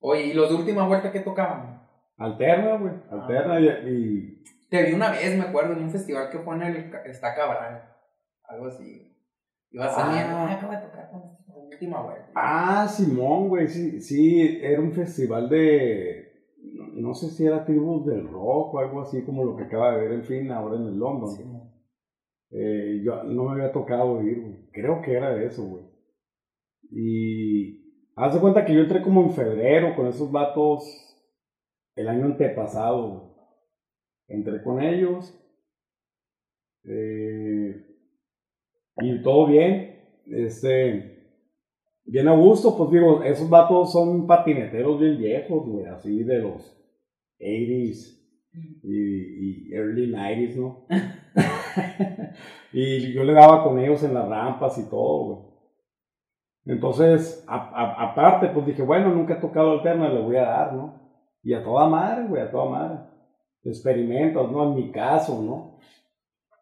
Oye, ¿y los de última vuelta que tocaban? Alterna, güey. Alterna y, y- Te vi una vez, me acuerdo, en un festival que en el Está Cabral. Algo así. Ibas Ah. saliendo. Ah, acabo de tocar con última vuelta. Ah, Simón, güey. Sí, sí, era un festival de. No, no sé si era tribus del rock o algo así como lo que acaba de ver el fin ahora en el London. Sí. Eh, yo no me había tocado ir, güey. Creo que era de eso, güey. Y haz de cuenta que yo entré como en febrero con esos vatos el año antepasado. Entré con ellos. eh, y todo bien. Este, bien a gusto, pues digo, esos vatos son patineteros bien viejos, güey, así de los 80s y, y early 90s, ¿no? y yo le daba con ellos en las rampas y todo, güey. Entonces, aparte, pues dije, bueno, nunca he tocado alterna, le voy a dar, ¿no? Y a toda madre, güey, a toda madre. Experimentos, ¿no? En mi caso, ¿no?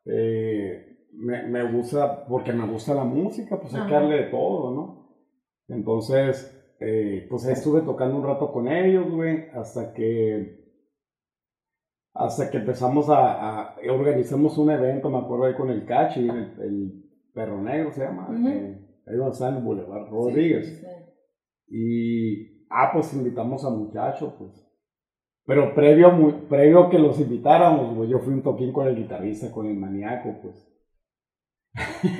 Eh, me, me gusta, porque me gusta la música, pues hay que Ajá. darle de todo, ¿no? Entonces, eh, pues ahí estuve tocando un rato con ellos, güey, hasta que hasta que empezamos a, a- organizamos un evento, me acuerdo ahí con el Cachi, el, el Perro Negro se llama, eh, ahí donde está en el Boulevard Rodríguez. Y, ah, pues invitamos a muchachos, pues. Pero previo, mu- previo a que los invitáramos, güey, yo fui un toquín con el guitarrista, con el maníaco, pues.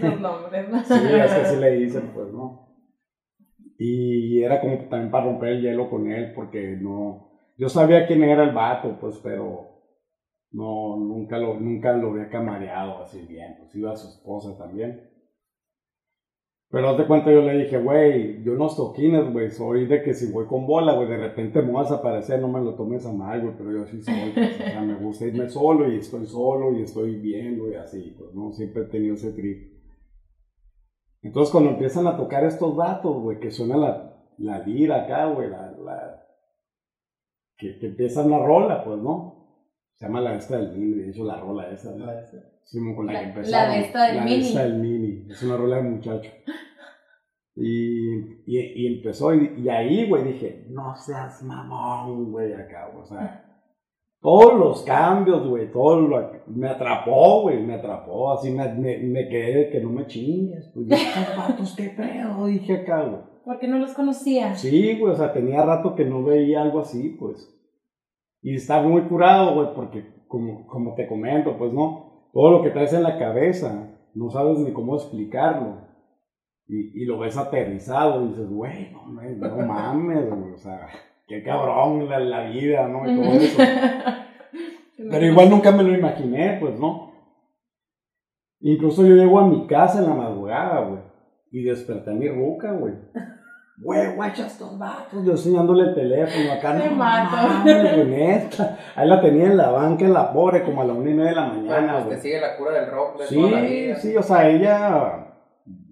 Los nombres, ¿no? Sí, es que así le dicen, pues, ¿no? Y era como también para romper el hielo con él, porque no... Yo sabía quién era el vato, pues, pero no, nunca lo, nunca lo había camareado así bien, pues iba a su esposa también. Pero haz de cuenta, yo le dije, güey, yo no toquines, güey, soy de que si voy con bola, güey, de repente me vas a aparecer, no me lo tomes a mal, güey, pero yo sí soy, pues, o sea, me gusta irme solo y estoy solo y estoy bien, güey, así, pues, ¿no? Siempre he tenido ese trip. Entonces, cuando empiezan a tocar estos datos, güey, que suena la, la lira acá, güey, la, la, que, que empiezan la rola, pues, ¿no? Se llama la esta del mini, de hecho, la rola esa, ¿no? Sí, con la, La- que la del La de Mini. esta del mini. Es una rola de muchacho. Y, y, y empezó, y, y ahí, güey, dije, no seas mamón, güey, acá, güey, o sea, todos los cambios, güey, todo lo, me atrapó, güey, me atrapó, así me, me, me quedé de que no me chingues, pues, estos vatos, qué pedo, dije acá, güey. Porque no los conocía. Sí, güey, o sea, tenía rato que no veía algo así, pues. Y estaba muy curado, güey, porque como, como te comento, pues no, todo lo que traes en la cabeza, no sabes ni cómo explicarlo. Y, y lo ves aterrizado y dices, güey, no, no mames, güey, o sea, qué cabrón la, la vida, ¿no? Y todo eso. Pero igual nunca me lo imaginé, pues, ¿no? Incluso yo llego a mi casa en la madrugada, güey, y desperté a mi ruca, güey. Güey, guacha estos vatos, yo enseñándole el teléfono acá, Te no mato. neta. Ahí la tenía en la banca, en la pobre, como a la una y media de la mañana, Bueno, pues te güey. sigue la cura del rock de toda la Sí, vida. sí, o sea, ella,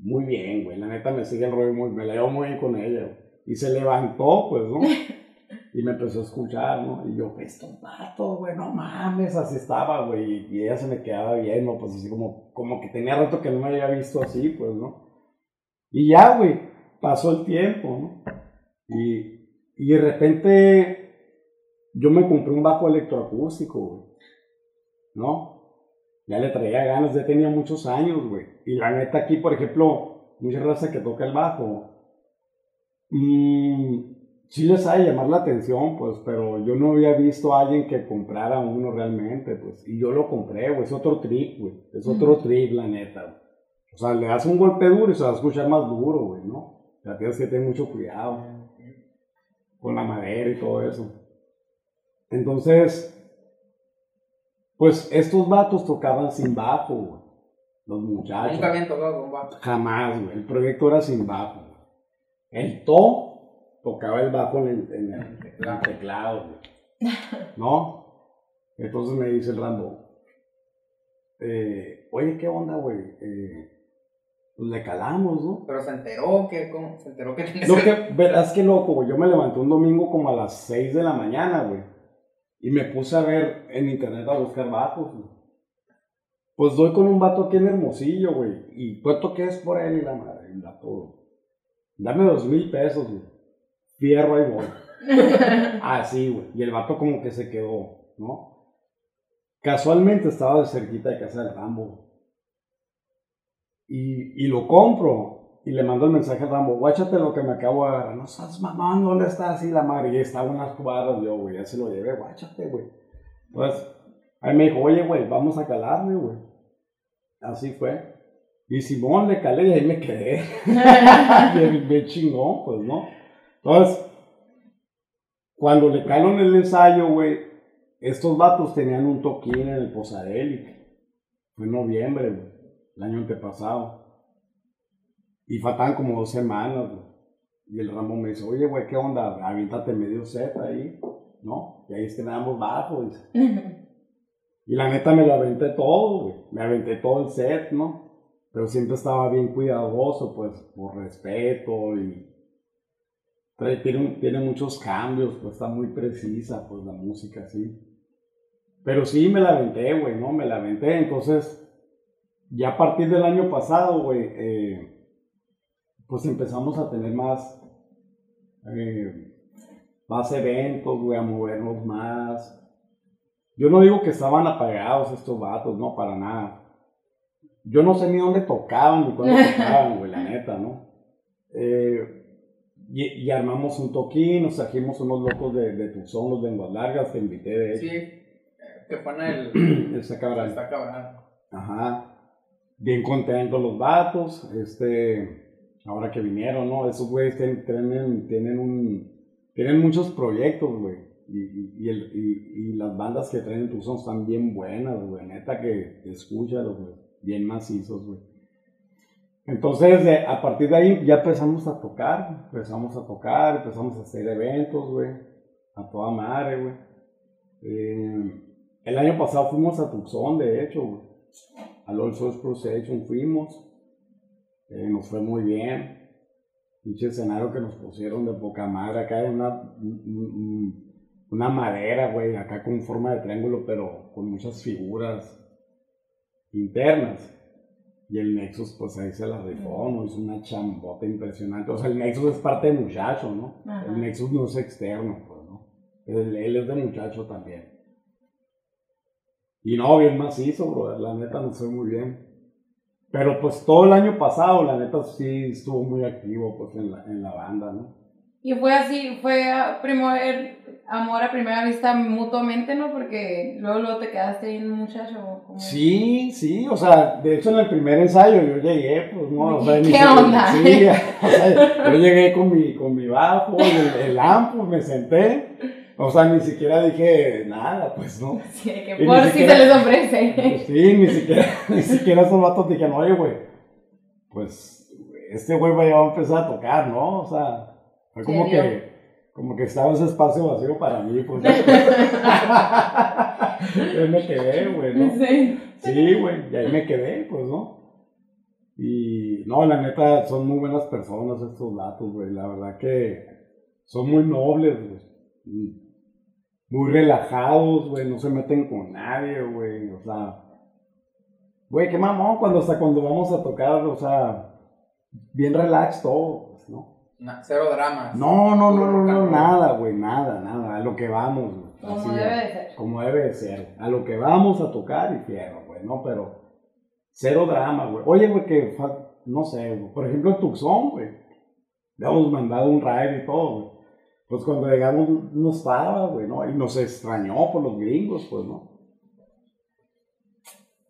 muy bien, güey, la neta me sigue el rollo, muy, me la llevo muy bien con ella, güey. Y se levantó, pues, ¿no? Y me empezó a escuchar, ¿no? Y yo, estos vatos, güey, no mames, así estaba, güey. Y ella se me quedaba viendo, pues así como, como que tenía rato que no me había visto así, pues, ¿no? Y ya, güey, pasó el tiempo, ¿no? Y, y de repente yo me compré un bajo electroacústico, güey. ¿No? Ya le traía ganas, ya tenía muchos años, güey. Y la neta aquí, por ejemplo, mucha raza que toca el bajo, mm, sí les ha de llamar la atención, pues, pero yo no había visto a alguien que comprara uno realmente, pues, y yo lo compré, güey, es otro trip, güey, es otro trip, la neta, güey. O sea, le das un golpe duro y se va a escuchar más duro, güey, ¿no? Sea, tienes que tener mucho cuidado con la madera y todo eso. Entonces, pues estos vatos tocaban sin bajo, güey. Los muchachos. Nunca habían tocado con bajo. Jamás, güey. El proyecto era sin bajo. güey. El To tocaba el bajo en el, en el- en el teclado, güey. ¿No? Entonces me dice el Rambo, eh, oye, ¿qué onda, güey? Eh, pues le calamos, ¿no? Pero se enteró que, ¿cómo? se enteró que tenía Lo que, verás que loco, güey. Yo me levanté un domingo como a las 6 de la mañana, güey. Y me puse a ver en internet a buscar bajos, güey. Pues doy con un vato aquí en Hermosillo, güey. Y cuento que es por él y la madre, y la todo. Dame dos mil pesos, güey. Fierro ahí voy. Así, güey. Y el vato como que se quedó, ¿no? Casualmente estaba de cerquita de casa del Rambo. Y, y lo compro. Y le mando el mensaje al Rambo, guáchate lo que me acabo de agarrar. No sabes, mamá, ¿dónde está así la madre? Y estaba unas cuadras yo, güey. Ya se lo llevé, guáchate, güey. Entonces, ahí me dijo, oye, güey, vamos a calarle, güey. Así fue. Y Simón le calé y ahí me quedé. bien chingón, pues, ¿no? Entonces, cuando le calo en el ensayo, güey, estos vatos tenían un toquín en el Posadelic. Fue en noviembre, güey, el año antepasado. Y faltaban como dos semanas, güey. Y el Ramón me dice, oye, güey, ¿qué onda? Aviéntate medio set ahí, ¿no? Y ahí estrenamos bajo, dice. Y la neta me lo aventé todo, güey. Me aventé todo el set, ¿no? Pero siempre estaba bien cuidadoso, pues, por respeto y... Trae- Tiene, tiene muchos cambios, pues está muy precisa, pues la música, sí. Pero sí me la aventé, güey, ¿no? Me la aventé. Entonces, ya a partir del año pasado, güey, eh, pues empezamos a tener más, eh, más eventos, güey, a movernos más. Yo no digo que estaban apagados estos vatos, no, para nada. Yo no sé ni dónde tocaban ni cuándo tocaban, güey, la neta, ¿no? Eh, y, y armamos un toquín, nos trajimos unos locos de, de Tucson, los de Lenguas Largas, te invité de hecho. Sí, que fue en el. El Sacabral. Está cabrón. Ajá. Bien contentos los vatos. Este, ahora que vinieron, ¿no? Esos güeyes tienen, tienen, un, tienen muchos proyectos, güey. Y, y, el- y- las bandas que traen en Tucson están bien buenas, güey. Neta que escúchalos, güey. Bien macizos, güey. Entonces, de- a partir de ahí ya empezamos a tocar, empezamos a tocar, empezamos a hacer eventos, güey. A toda madre, güey. Eh, el año pasado fuimos a Tucson, de hecho, güey. Al All Souls fuimos. Eh, nos fue muy bien. Pinche escenario que nos pusieron de poca madre. Acá hay una, un- un- una madera, güey, acá con forma de triángulo, pero con muchas figuras internas. Y el Nexus, pues ahí se la rifó, ¿no? Hizo una chambota impresionante. O sea, el Nexus es parte de muchacho, ¿no? Ajá. El Nexus no es externo, pues, ¿no? Él, él es de muchacho también. Y no, bien macizo, bro. La neta nos fue muy bien. Pero pues todo el año pasado, la neta sí estuvo muy activo, pues, en la, en la banda, ¿no? Y fue así, fue a primer, amor a primera vista mutuamente, ¿no? Porque luego, luego te quedaste ahí un muchacho. como- Sí, sí, o sea, de hecho en el primer ensayo yo llegué, pues no, o sea, ¿Qué onda? Sí, o sea, yo llegué con mi, con mi bajo, el, el amp, pues, me senté, o sea, ni siquiera dije nada, pues no. Sí, que por si siquiera- se les ofrece. Pues sí, ni siquiera, ni siquiera esos vatos dijeron, oye, güey, pues este güey va a empezar a tocar, ¿no? O sea, fue como que, como que estaba ese espacio vacío para mí, pues. Yo me quedé, güey, ¿no? Sí. Sí, güey, y ahí me quedé, pues, ¿no? Y no, la neta, son muy buenas personas estos vatos, güey. La verdad que son muy nobles, güey. Muy relajados, güey. No se meten con nadie, güey. O sea, güey, qué mamón cuando hasta cuando vamos a tocar, o sea, bien relax todo, pues, ¿no? Na- cero dramas. No, no, no, no, no, nada, güey, nada, nada. A lo que vamos, güey. Como debe de ser. como debe de ser. A lo que vamos a tocar y fierro, güey, ¿no? Pero cero drama, güey. Oye, güey, que fa- no sé, güey. Por ejemplo, en Tucson, güey. Le hemos mandado un ride y todo, güey. Pues cuando llegamos no estaba, güey, ¿no? Y nos extrañó por los gringos, pues, ¿no?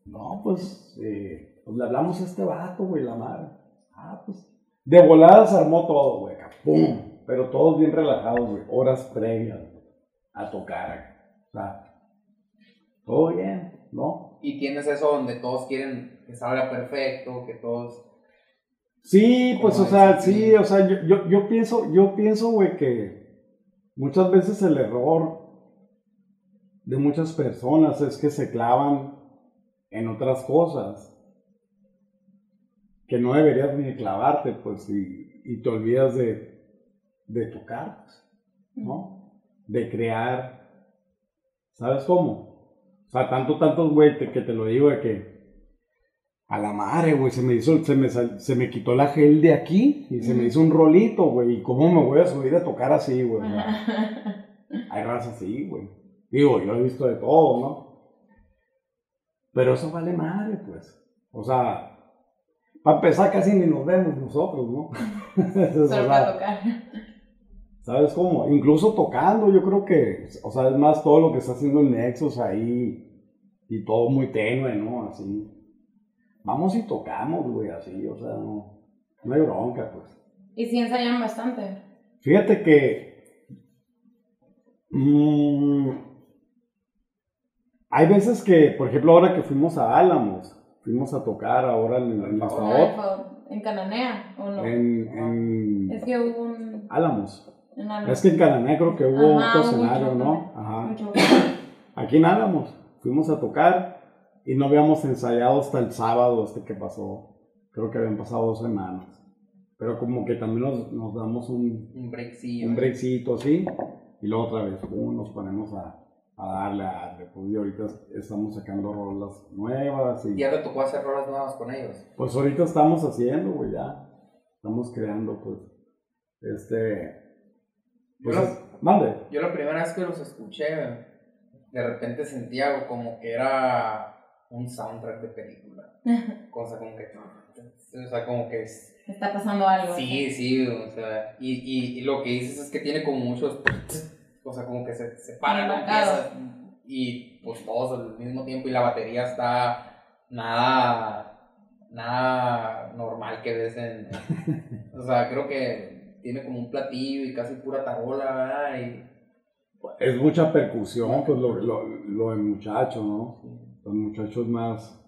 No, pues, eh, pues le hablamos a este vato, güey, la madre. Ah, pues. De volada se armó todo, güey, ¡pum! Pero todos bien relajados, güey. Horas previas, a tocar. O sea, todo bien, ¿no? Y tienes eso donde todos quieren que salga perfecto, que todos. Sí, pues, o sea, sí. o sea, yo, yo, yo pienso, yo pienso, güey, que muchas veces el error de muchas personas es que se clavan en otras cosas que no deberías ni clavarte, pues, y, y te olvidas de, de tocar, ¿no? De crear, ¿sabes cómo? O sea, tanto, tantos, güey, que te lo digo de que A la madre, güey, se me hizo, se me, se me quitó la gel de aquí y se me hizo un rolito, güey. ¿Y cómo me voy a subir a tocar así, güey? Hay raza así, güey. Digo, yo he visto de todo, ¿no? Pero eso vale madre, pues. O sea, para empezar casi ni nos vemos nosotros, ¿no? Solo para tocar. ¿Sabes cómo? Incluso tocando, yo creo que, o sea, es más todo lo que está haciendo el Nexus ahí y todo muy tenue, ¿no? Así. Vamos y tocamos, güey, así, o sea, no, no hay bronca, pues. Y sí ensayan bastante. Fíjate que mm, hay veces que, por ejemplo, ahora que fuimos a Álamos, fuimos a tocar ahora en, en ¿En Cananea o no? en, en Es que hubo un... Álamos. en Es que en Canané creo que hubo Ajá, otro hubo escenario, ¿no? Ajá. mucho- Aquí en Álamos, fuimos a tocar y no habíamos ensayado hasta el sábado este que pasó. Creo que habían pasado dos semanas. Pero como que también nos, nos damos un, Un breakcillo. un breakcito así y luego otra vez pum, nos ponemos a, a darle, a darle. Pues y ahorita estamos sacando rolas nuevas y Ya te tocó hacer rolas nuevas con ellos. pues ahorita estamos haciendo, güey, ya. Estamos creando, pues, este... Pues, Yo mande. Yo la primera vez que los escuché, de repente sentía como que era un soundtrack de película. Cosa como que. O sea, como que es. Está pasando algo. Sí, sí, o sea. Y, y, y lo que dices es que tiene como muchos. O sea, como que se, se para, marcado. Empieza, y pues todos al mismo tiempo. Y la batería está nada. Nada normal que ves en. o sea, creo que tiene como un platillo y casi pura tarola, ¿verdad? Y. Es mucha percusión, pues lo, lo, lo del muchacho, ¿no? Los muchachos más,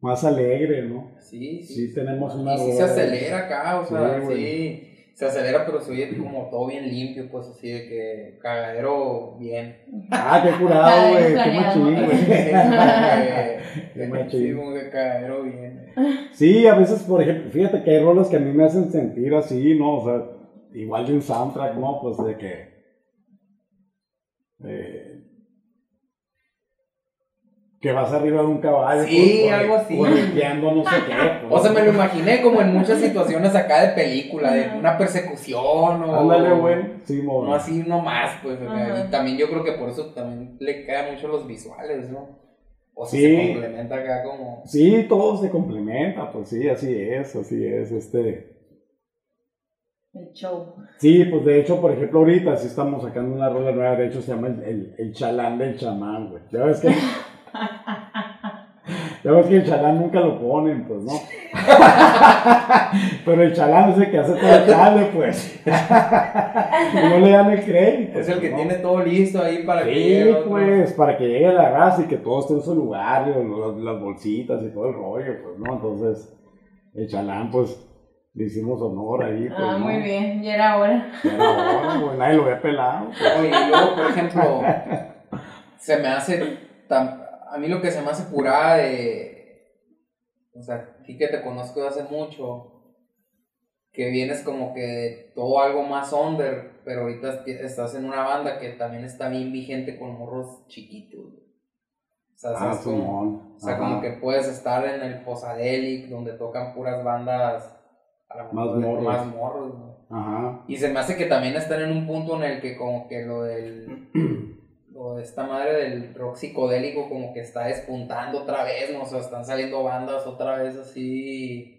más alegre, ¿no? Sí, Sí, tenemos una Y sí se acelera acá, o sea, Sí. Se acelera, pero se oye como todo bien limpio, pues así de que cagadero bien. Ah, qué curado, güey, qué machín, güey. Qué machín. sí, como que cagadero bien. Sí, a veces, por ejemplo, fíjate que hay rolas que a mí me hacen sentir así, ¿no? O sea, igual de un soundtrack, ¿no? Pues de que... eh, que vas arriba de un caballo. Sí, pues, algo así. correteando no sé qué. O pues. sea, me lo imaginé como en muchas situaciones acá de película, de una persecución o... Ándale, güey. Sí, mo. No así nomás, pues. Ajá. Y también yo creo que por eso también le quedan mucho los visuales, ¿no? O sea, Sí. se complementa acá como... Sí, todo se complementa, pues sí, así es, así es, este... El show. Sí, pues de hecho, por ejemplo, ahorita sí estamos sacando una rola nueva, de hecho se llama el, el, el chalán del chamán, güey. Ya ves que... ya ves que el chalán nunca lo ponen, pues, ¿no? Pero el chalán es el que hace todo el jale, pues. y no le dan el crédito. Es el que ¿no? tiene todo listo ahí para que Sí, llegue el otro. pues, para que llegue la raza y que todo esté en su lugar, los- las bolsitas y todo el rollo, pues, ¿no? Entonces, el chalán, pues, le hicimos honor ahí, pues, Ah, ¿no? muy bien, ya era hora. Ya era hora, güey, nadie lo había pelado. pues. Oye, y luego, por ejemplo, se me hace. tan- a mí lo que se me hace curada de. O sea, aquí que te conozco de hace mucho, que vienes como que de todo algo más under, pero ahorita estás en una banda que también está bien vigente con morros chiquitos. O sea, Ah, como que puedes estar en el Posadelic, donde tocan puras bandas. A Más morros. Más morros. Ajá. Y se me hace que también están en un punto en el que como que lo del... lo de esta madre del rock psicodélico como que está despuntando otra vez, ¿no? O sea, están saliendo bandas otra vez así...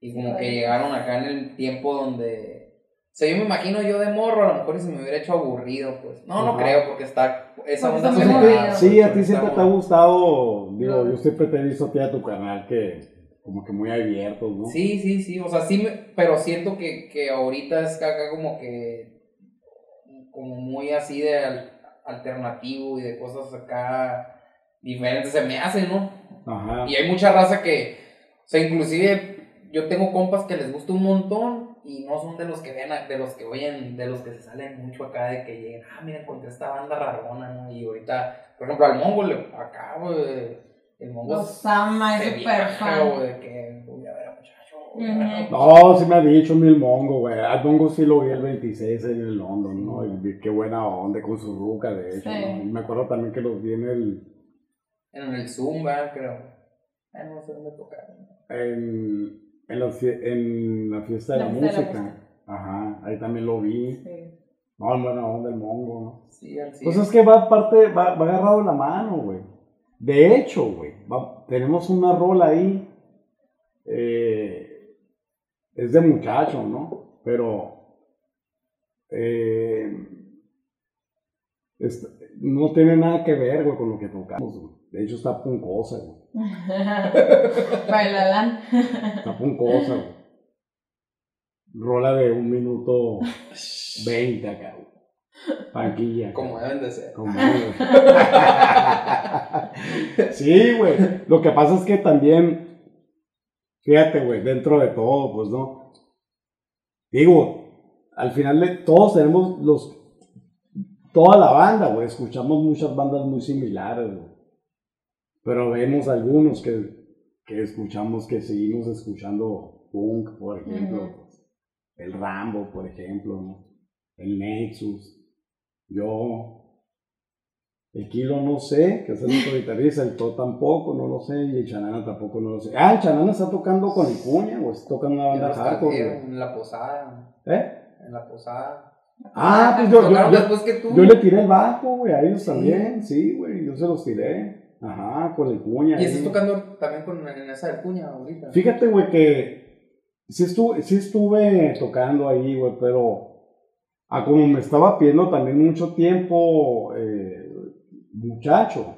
Y como que llegaron acá en el tiempo donde... O sea, yo me imagino yo de morro, a lo mejor se me hubiera hecho aburrido, pues. No, no Ajá. creo, porque está... Esa onda está me- movido. Sí, a ti siempre está te ha gustado, digo, No. yo siempre te he visto a ti a tu canal que como que muy abiertos, ¿no? Sí, sí, sí, o sea, sí, me- pero siento que, que ahorita es acá como que, como muy así de al- alternativo y de cosas acá diferentes, se me hace, ¿no? Ajá. Y hay mucha raza que, o sea, inclusive yo tengo compas que les gusta un montón y no son de los que ven, a- de los que oyen, de los que se salen mucho acá, de que lleguen, ah, mira, encontré esta banda rarona, ¿no? Y ahorita, por ejemplo, al Mongo, le- acá, güey, el Mongo Los ama, es súper fan. de que No, sí me ha dicho mil mongo, güey. Al mongo sí lo vi el 26 en el London, ¿no? Y vi qué buena onda con su ruca, de hecho, Sí. ¿no? Y me acuerdo también que los vi en el... En el Zumba, creo. Ah, no sé dónde tocaron. En, en, la, en la fiesta de La la, fiesta de la música. Ajá, ahí también lo vi. Sí. No, en buena onda el mongo, ¿no? Sí, al Pues es que va aparte, va, va agarrado la mano, güey. De hecho, güey, tenemos una rola ahí. eh, es de muchacho, ¿no? Pero eh, es- no tiene nada que ver, güey, con lo que tocamos, güey. De hecho, está puncosa, güey. Bailalán. Está puncosa, güey. Rola de un minuto veinte acá, güey. Panquilla. Como deben de ser. Como, güey. sí, güey. Lo que pasa es que también, fíjate, güey, dentro de todo, pues no. Digo, al final de todos tenemos los. Toda la banda, güey. Escuchamos muchas bandas muy similares, güey. Pero vemos algunos que, que escuchamos, que seguimos escuchando punk, por ejemplo. El Rambo, por ejemplo, ¿no? El Nexus. Yo, el Kilo no sé, que es el otro guitarrista, el To tampoco, no lo sé, y el Chanana tampoco no lo sé. Ah, el Chanana está tocando con el Cuña, o está tocando una banda hardcore, en la posada. ¿Eh? En la posada. Ah, pues yo, yo, yo- después que tú. yo le tiré el bajo, güey, a ellos Sí. también, sí, güey, yo se los tiré. Ajá, con el Cuña. Y estás tocando también con en esa de puña ahorita. Fíjate, güey, que sí estuve, sí estuve tocando ahí, güey, pero a como me estaba pidiendo también mucho tiempo, eh, muchacho,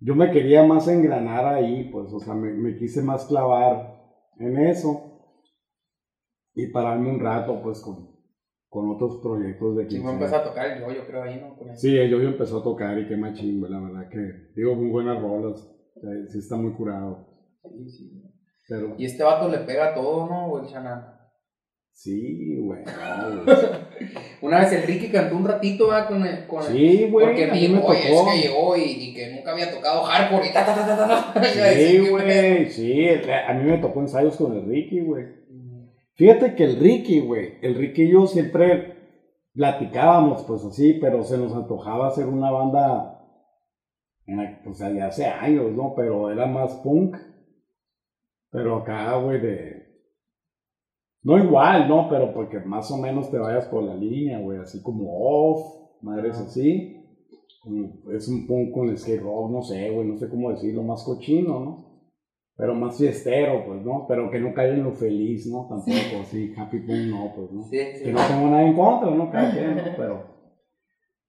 yo me quería más engranar ahí, pues, o sea, me, me quise más clavar en eso y pararme un rato, pues, con, con otros proyectos de sea. empezó a tocar el yo, yo creo ahí, ¿no? Con el- Sí, el yo empezó a tocar y qué machín, la verdad que, digo, muy buenas rolas, sea, sí está muy curado, Sí, sí. pero... Y este vato le pega todo, ¿no? O el Shanana. Sí, güey. Una vez el Ricky cantó un ratito, ¿verdad? Con el. Con Sí, güey. porque a mí me oye, es tocó. que llegó y, y que nunca había tocado hardcore y ta, ta, ta, ta, Sí, "¿Qué güey. Sí, a mí me tocó ensayos con el Ricky, güey. pedo?". Fíjate que el Ricky, güey. El Ricky y yo siempre platicábamos, pues así, pero se nos antojaba hacer una banda. En pues hace años, ¿no? Pero era más punk. Pero acá, güey, de. No igual, ¿no? Pero porque más o menos te vayas por la línea, güey. Así como off, madres Ah. así. Como es un punk con skate rock, no sé, güey, no sé cómo decirlo, más cochino, ¿no? Pero más fiestero, pues, ¿no? Pero que no caiga en lo feliz, ¿no? Tampoco, así, happy punk no, pues, ¿no? Sí, sí. Que no tengo nada en contra, ¿no? Cada quien, ¿no? Pero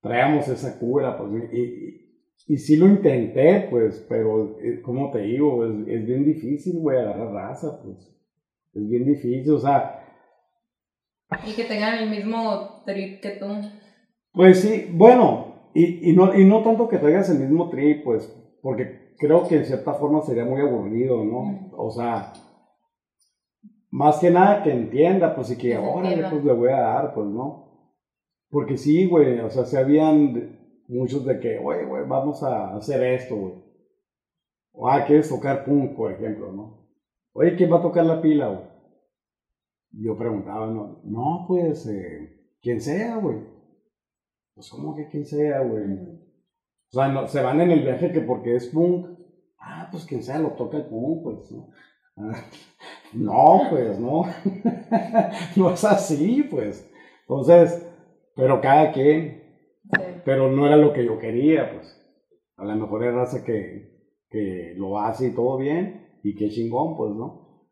traíamos esa cura, pues, y, y, y sí lo intenté, pues, pero, eh, como te digo, es, es bien difícil, güey, agarrar raza, pues. Es bien difícil, o sea, Y que tengan el mismo trip que tú. Pues sí, bueno, y, y, no, y no tanto que traigas el mismo trip, pues, porque creo que en cierta forma sería muy aburrido, ¿no? O sea, más que nada que entienda, pues, y que ahora pues le voy a dar, pues, ¿no? Porque sí, güey, o sea, se habían muchos de que, güey, güey, vamos a hacer esto, güey. O, ah, quieres tocar punk, por ejemplo, ¿no? Oye, ¿quién va a tocar la pila, güey? Yo preguntaba, no, no, pues, eh, quien sea, güey. Pues, ¿cómo que quien sea, güey? O sea, no, se van en el viaje que porque es punk. Ah, pues quien sea lo toca el punk, pues, ¿no? No, pues, no. no es así, pues. Entonces, pero cada quien. Sí. Pero no era lo que yo quería, pues. A lo mejor es raza que, que lo hace y todo bien, y qué chingón, pues, ¿no?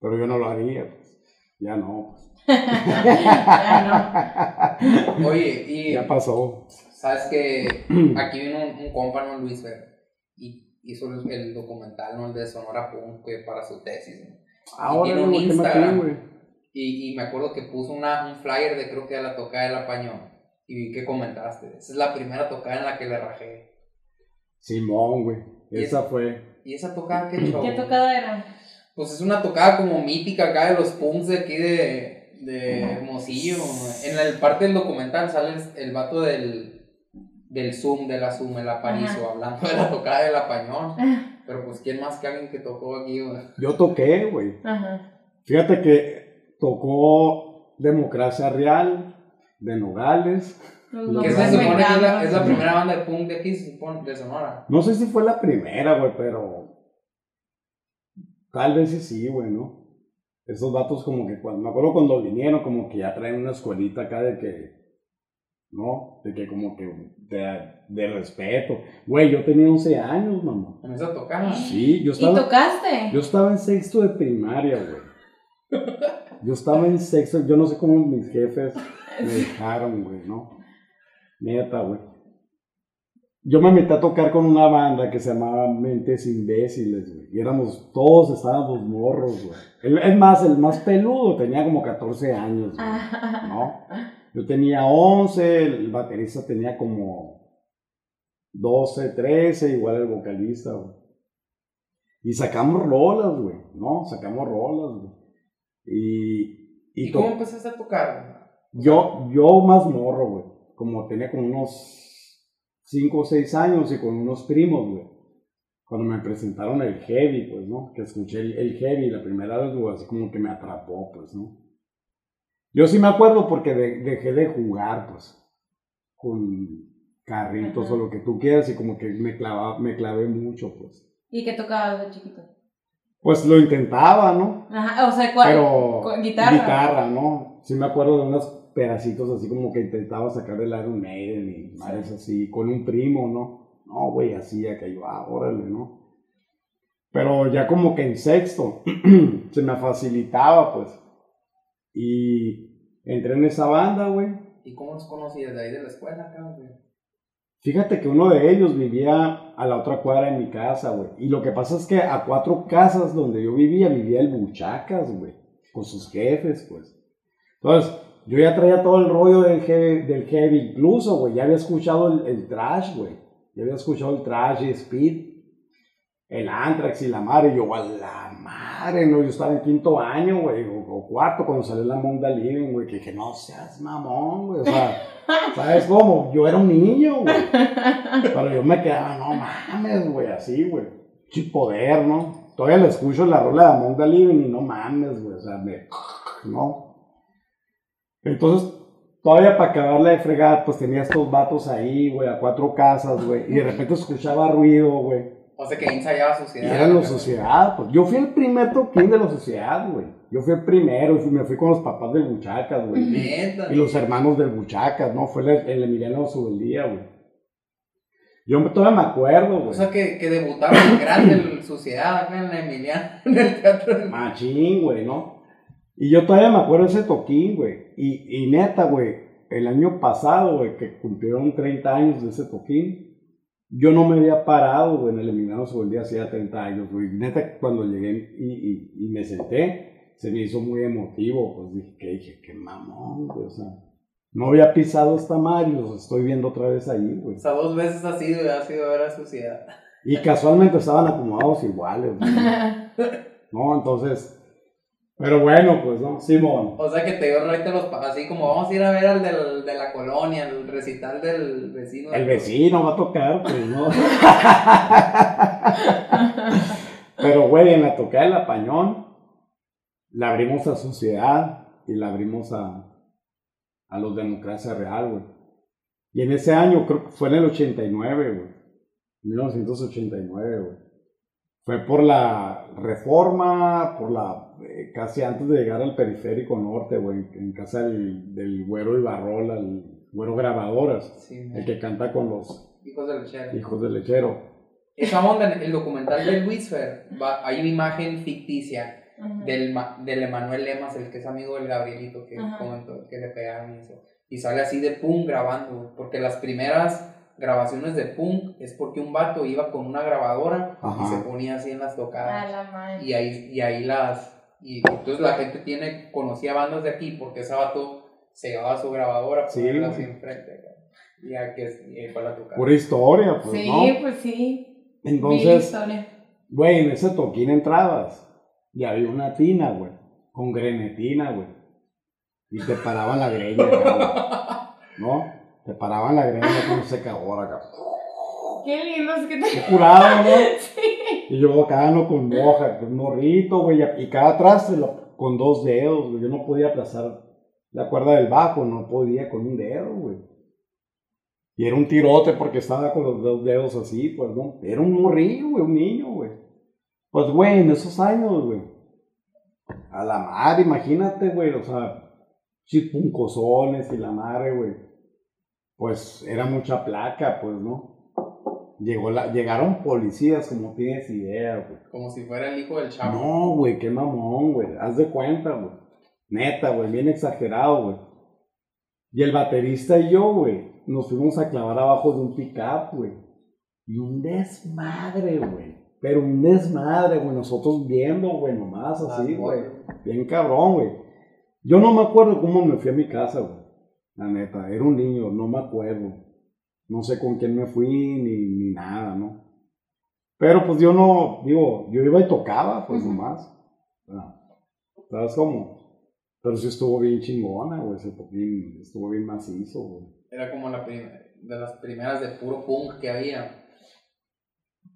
Pero yo no lo haría, pues. Ya no, pues. Ya Oye, y. Ya pasó. Sabes que aquí vino un, un compa, ¿no? Luis Fer, y hizo el, el documental, ¿no? El de Sonora Punk para su tesis, ¿no? Ahora, tiene un güey, qué Instagram. Y, y me acuerdo que puso una, un flyer de creo que a la tocada del apañón. Y vi que comentaste. Esa es la primera tocada en la que le rajé. Simón, güey. Y Esa fue. ¿Y esa tocada qué show? ¿Qué tocada era? Pues es una tocada como mítica acá de los punks de aquí de, de Hermosillo. En el parte del documental sale el, el vato del, del Zoom, de la Zoom, el Aparicio, hablando de la tocada del apañón. Pero pues, ¿quién más que alguien que tocó aquí, güey? Yo toqué, güey. Ajá. Fíjate que tocó Democracia Real de Nogales. Que se supone que es la, es la primera banda de punk de aquí, se supone, de Sonora. No sé si fue la primera, güey, pero Tal vez sí, sí, güey, ¿no? Esos datos como que cuando, me acuerdo cuando vinieron, como que ya traen una escuelita acá de que, ¿no? De que como que de, de respeto. Güey, yo tenía 11 años, mamá. En esa tocada. Sí, yo ¿Y estaba, tocaste? yo estaba en sexto de primaria, güey. Yo estaba en sexto, yo no sé cómo mis jefes me dejaron, güey, ¿no? Neta, güey. Yo me metí a tocar con una banda que se llamaba Mentes Imbéciles, güey. Y éramos, todos estábamos morros, güey. El- Es más, el más peludo tenía como 14 años, güey. ¿no? Yo tenía 11, el baterista tenía como 12, 13, igual el vocalista, güey. Y sacamos rolas, güey, ¿no? Sacamos rolas, güey. Y, y ¿Y cómo empezaste a tocar? yo, yo más morro, güey. Como tenía como unos 5 o 6 años y con unos primos, güey. Cuando me presentaron el heavy, pues, ¿no? Que escuché el, el heavy la primera vez, güey, así como que me atrapó, pues, ¿no? Yo sí me acuerdo porque de- dejé de jugar, pues, con carritos Ajá. o lo que tú quieras y como que me, clava, me clavé mucho, pues. ¿Y qué tocabas de chiquito? Pues lo intentaba, ¿no? Ajá, o sea, ¿cuál? Pero guitarra. guitarra, ¿no? Sí me acuerdo de unos pedacitos así como que intentaba sacar del Iron Maiden y madres así, con un primo, ¿no? No, güey, así, que yo, ah, órale, ¿no? Pero ya como que en sexto se me facilitaba, pues. Y entré en esa banda, güey. ¿Y cómo los conocías de ahí de la escuela, acá, güey? Fíjate que uno de ellos vivía a la otra cuadra de mi casa, güey. Y lo que pasa es que a cuatro casas donde yo vivía, vivía el Buchacas, güey. Con sus jefes, pues. Entonces, yo ya traía todo el rollo del heavy, del heavy incluso, güey. Ya había escuchado el, el trash, güey. Ya había escuchado el trash y speed. El Anthrax y la madre. Y yo, a la madre, no. Yo estaba en quinto año, güey. O, o cuarto cuando salió la Monda Living, güey. Que dije, no seas mamón, güey. O sea, ¿sabes cómo? Yo era un niño, güey. Pero yo me quedaba, no mames, güey, así, güey. Chi poder, ¿no? Todavía le escucho la rola de the Living y no mames, güey. O sea, me. ¿No? Entonces, todavía para acabarla de fregar, pues tenía estos vatos ahí, güey, a cuatro casas, güey. Y de repente escuchaba ruido, güey. O sea, que ensayaba Y sociedad. era la acá, sociedad, pues. Yo fui el primer toquín de la sociedad, güey. Yo fui el primero y fui- me fui con los papás del Buchacas, güey. Y- y los hermanos del Buchacas, ¿no? Fue el, el Emiliano Subeldía, güey. Yo todavía me acuerdo, O güey. sea, que, que debutaron en grande en sociedad acá en la Emiliana, en el teatro. Machín, güey, ¿no? Y yo todavía me acuerdo de ese toquín, güey. Y, y neta, güey, el año pasado, güey, que cumplieron 30 años de ese toquín, yo no me había parado, güey, en el Emiliano Subeldía hacía 30 años, güey. Neta, cuando llegué y, y, y me senté, se me hizo muy emotivo, pues dije, que dije, qué mamón, güey, o sea. No había pisado esta madre y los estoy viendo otra vez ahí, güey. O sea, dos veces ha sido, ha sido ver a sociedad. Y casualmente estaban acomodados iguales, güey. ¿no? Entonces, pero bueno, pues, ¿no? Simón. O sea, que te dio raite los así como vamos a ir a ver al del, de la colonia, el recital del vecino. El vecino va a tocar, pues, ¿no? Pero, güey, en la tocada de la Pañón, la abrimos a Sociedad y la abrimos a, a los Democracia Real, güey. Y en ese año, creo que fue en el 89, güey. 1989, güey. Fue por la reforma, por la. eh, casi antes de llegar al periférico norte, güey. En casa del, del güero Ibarrola, el güero grabadoras. Sí, El que canta con los hijos del lechero. hijos del lechero. Esa onda, el documental de Luis Fer, va- hay una imagen ficticia Ajá. del, del Emanuel Lemas, el que es amigo del Gabrielito, que Ajá. comentó que le pegaron y eso. Y sale así de punk grabando, porque las primeras grabaciones de punk es porque un vato iba con una grabadora Ajá. y se ponía así en las tocadas. la. Y ahí, y ahí las. Y entonces la gente tiene, conocía bandas de aquí porque ese vato se llevaba su grabadora para Sí, ponerla así enfrente. Y es, y ahí fue la tocada. Pura historia, pues, sí, ¿no? pues sí. Entonces, historia. güey, en ese toquín entrabas y había una tina, güey, con grenetina, güey. Y te paraban la greña, ¿no? Te paraban la greña con un secador acá. Qué lindo es que te. Qué curado, ¿no? Sí. Y yo acá no con moja, con morrito, güey, y cada lo- con dos dedos, güey. Yo no podía aplazar la cuerda del bajo, no podía con un dedo, güey. Y era un tirote porque estaba con los dos dedos así, pues, ¿no? Era un morrillo, güey, un niño, güey. Pues, güey, en esos años, güey. A la madre, imagínate, güey, o sea, chipuncosones y la madre, güey. Pues era mucha placa, pues, ¿no? Llegó la, llegaron policías, como tienes idea, güey. Como si fuera el hijo del chavo. No, güey, qué mamón, güey. Haz de cuenta, güey. Neta, güey, bien exagerado, güey. Y el baterista y yo, güey, nos fuimos a clavar abajo de un pick-up, güey. Y un desmadre, güey. Pero un desmadre, güey. Nosotros viendo, güey, nomás así, Ah, güey. Bien cabrón, güey. Yo no me acuerdo cómo me fui a mi casa, güey. La neta, era un niño, no me acuerdo. No sé con quién me fui ni, ni nada, ¿no? Pero pues yo no, digo, yo iba y tocaba, pues nomás. Ah, ¿Sabes cómo? Pero sí estuvo bien chingona, güey. se tocó bien- Estuvo bien macizo, güey. Era como la prim- de las primeras de puro punk que había.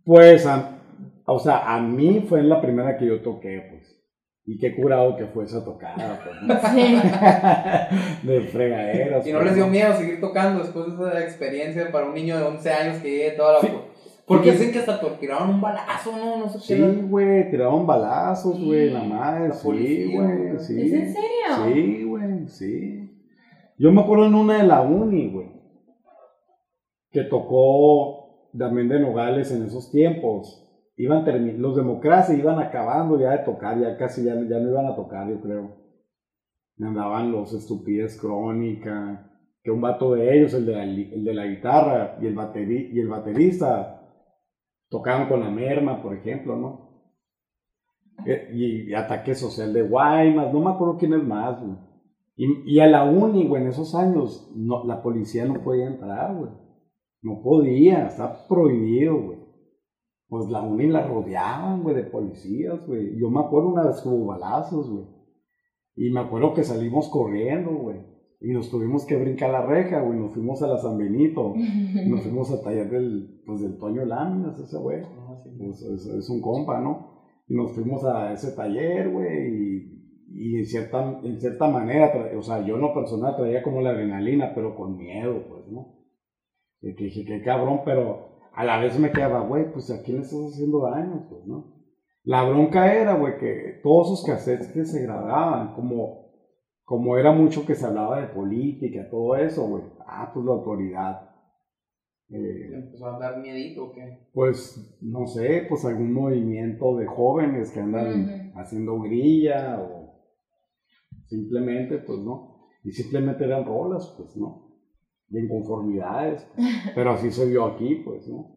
Pues, a- o sea, a mí fue en la primera que yo toqué, pues. Y qué curado que fue esa tocada, pues. Sí. de fregaderas. Y no pues, les dio miedo seguir tocando después de esa experiencia para un niño de 11 años que llegue toda la... Sí. Porque dicen que hasta tiraron un balazo, ¿no? No sé qué. Sí, güey, tiraron balazos, güey, la madre, La sí, güey. sí. ¿Es en serio? Sí, güey, sí. Yo me acuerdo en una de la uni, güey, que tocó también de Nogales en esos tiempos. Iban termi- los democracia iban acabando ya de tocar, ya casi ya, ya no iban a tocar, yo creo. Andaban los estupidez crónica, que un vato de ellos, el de la, el de la guitarra y el, bateri- y el baterista, tocaban con la merma, por ejemplo, ¿no? Eh, Y, y Ataque Social de Guaymas, no me acuerdo quién es más, güey. Y, y a la uni, güey, en esos años, no, la policía no podía entrar, güey. No podía, está prohibido, güey. Pues la uni la rodeaban, güey, de policías, güey. Yo me acuerdo una vez que hubo balazos, güey. Y me acuerdo que salimos corriendo, güey. Y nos tuvimos que brincar la reja, güey. Nos fuimos a la San Benito. Nos fuimos a taller del, pues, del Toño Láminas, ese güey. Sí. Pues, es, es un compa, ¿no? Y nos fuimos a ese taller, güey, y, y en, cierta, en cierta manera, o sea, yo en lo personal traía como la adrenalina, pero con miedo, pues, ¿no? De que dije, qué cabrón, pero a la vez me quedaba, güey, pues a quién le estás haciendo daño, pues, ¿no? La bronca era, güey, que todos esos cassettes que se grababan, como, como era mucho que se hablaba de política, todo eso, güey, ah, pues la autoridad. eh, ¿Te empezó a dar miedito o qué? pues no sé, pues algún movimiento de jóvenes que andan haciendo grilla o simplemente, pues no. Y simplemente eran rolas, pues no. De inconformidades. Pero así se vio aquí, pues, ¿no?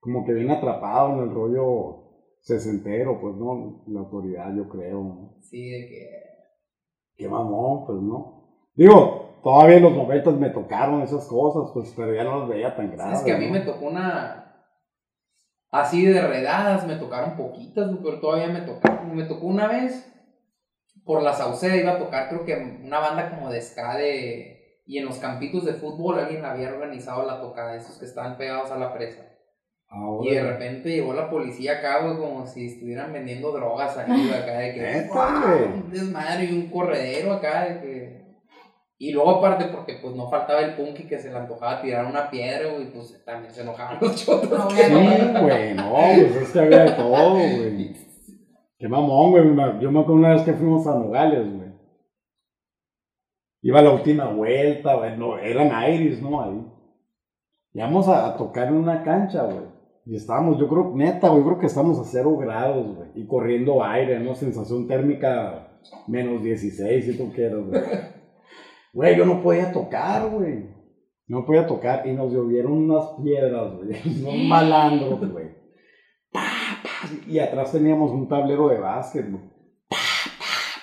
Como que bien atrapado en el rollo sesentero, pues, ¿no? La autoridad, yo creo, ¿no? Sí, de que... Qué mamón, pues, ¿no? Digo, todavía en los noventas me tocaron esas cosas, pues, pero ya no las veía tan graves. ¿Sabes que a mí ¿no? me tocó una... Así de redadas, me tocaron poquitas, pero todavía me tocaron. Me tocó una vez, por la Sauceda iba a tocar, creo que una banda como de ska de... Y en los campitos de fútbol alguien había organizado la tocada, esos que estaban pegados a la presa. Ahora- Y de repente llegó la policía acá, güey, como si estuvieran vendiendo drogas ahí, acá de que... Güey. Un desmadre y un corredero acá de que... Y luego aparte porque pues no faltaba el punky que se le antojaba tirar una piedra, güey, pues también se enojaban los chotos. No, que Sí, güey, no, pues es que había de todo, güey. Qué mamón, güey. Yo me acuerdo una vez que fuimos a Nogales, güey. Iba a la última vuelta, güey. No, eran Iris, ¿no? Ahí. Íbamos a, a tocar en una cancha, güey. Y estábamos, yo creo, neta, güey, creo que estamos a cero grados, güey. Y corriendo aire, ¿no? Sensación térmica menos 16, si tú quieres, güey. Güey, yo no podía tocar, güey. No podía tocar y nos llovieron unas piedras, güey. Unos malandros, güey. Y atrás teníamos un tablero de básquet, güey.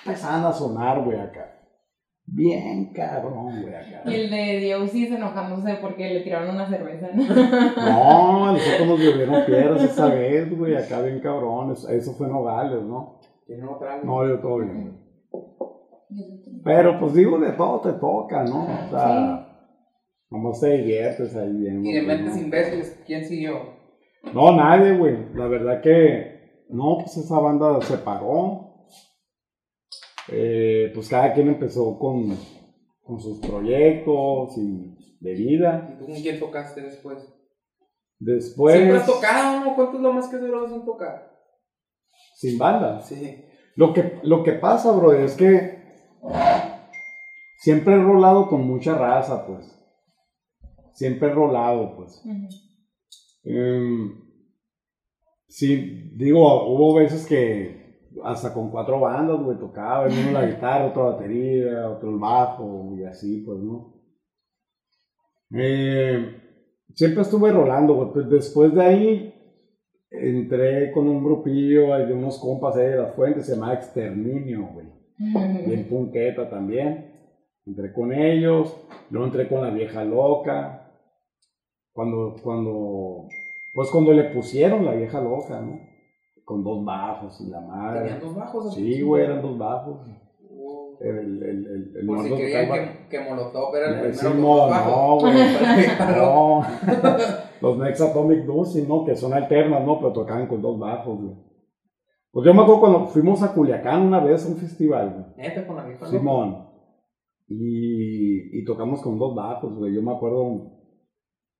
Empezaban a sonar, güey, acá. Bien cabrón, güey, acá. Y el de Dieusis enojándose porque le tiraron una cerveza. ¿no? No, nosotros nos llovieron piedras esa vez, güey, acá bien cabrón. Eso, eso fue Nogales, ¿no? ¿Tiene otra? güey? No, yo todo bien, güey. Pero pues digo, de todo te toca, ¿no? O sea, como te diviertes ahí bien. Y de mentes ¿no? imbéciles, ¿quién siguió? No, nadie, güey. La verdad que no, pues esa banda se paró. Eh, pues cada quien empezó con, con sus proyectos y de vida. ¿Y tú con quién tocaste después? Después. Siempre has tocado, ¿no? ¿Cuánto es lo más que duras en tocar? sin banda. Sí. Lo que, lo que pasa, bro, es que siempre he rolado con mucha raza, pues. Siempre he rolado, pues. Em, sí, digo, hubo veces que hasta con cuatro bandas, güey, tocaba, uno la guitarra, otro batería, otro el bajo, y así, pues, ¿no? Eh, siempre estuve rolando, güey, pues después de ahí entré con un grupillo de unos compas ahí de las fuentes, se llama Exterminio, güey, bien punqueta también. Entré con ellos, luego entré con la vieja loca, cuando, cuando, pues cuando le pusieron la vieja loca, ¿no? Con dos bajos y la Tenían madre. dos bajos. Sí, güey, eran dos bajos. El, el, el, el Por si creían que, que Molotov era el primero Sí, con no, no, güey. No, los Next Atomic Dulce, ¿no? Que son alternas, ¿no? Pero tocaban con dos bajos, güey. Pues yo me acuerdo cuando fuimos a Culiacán una vez a un festival, güey. Neta, con la vieja loca. Simón. Y, y tocamos con dos bajos, güey. Yo me acuerdo,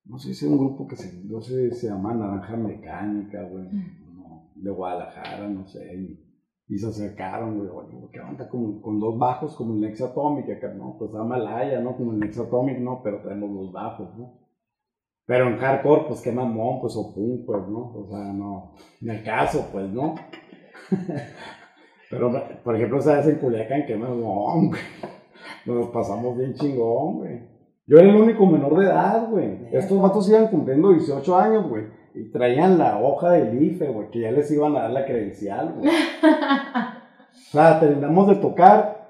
no sé si era un grupo que se, no sé, se llama Naranja Mecánica, güey. De Guadalajara, no sé. Y, se acercaron, güey. Oye, ¿qué onda? Con, con dos bajos como el Nex Atomic, acá, ¿no? Pues a Malaya, ¿no? Como el Nex Atomic, ¿no? Pero tenemos los bajos, ¿no? Pero en hardcore, pues qué mamón, pues o punk, pues, ¿no? O sea, no. Ni el caso, pues, ¿no? Pero, por ejemplo, sabes en Culiacán, qué mamón, güey. Nos pasamos bien chingón, güey. Yo era el único menor de edad, güey. Estos vatos iban cumpliendo 18 años, güey. Y traían la hoja del IFE, güey, que ya les iban a dar la credencial, güey. O sea, terminamos de tocar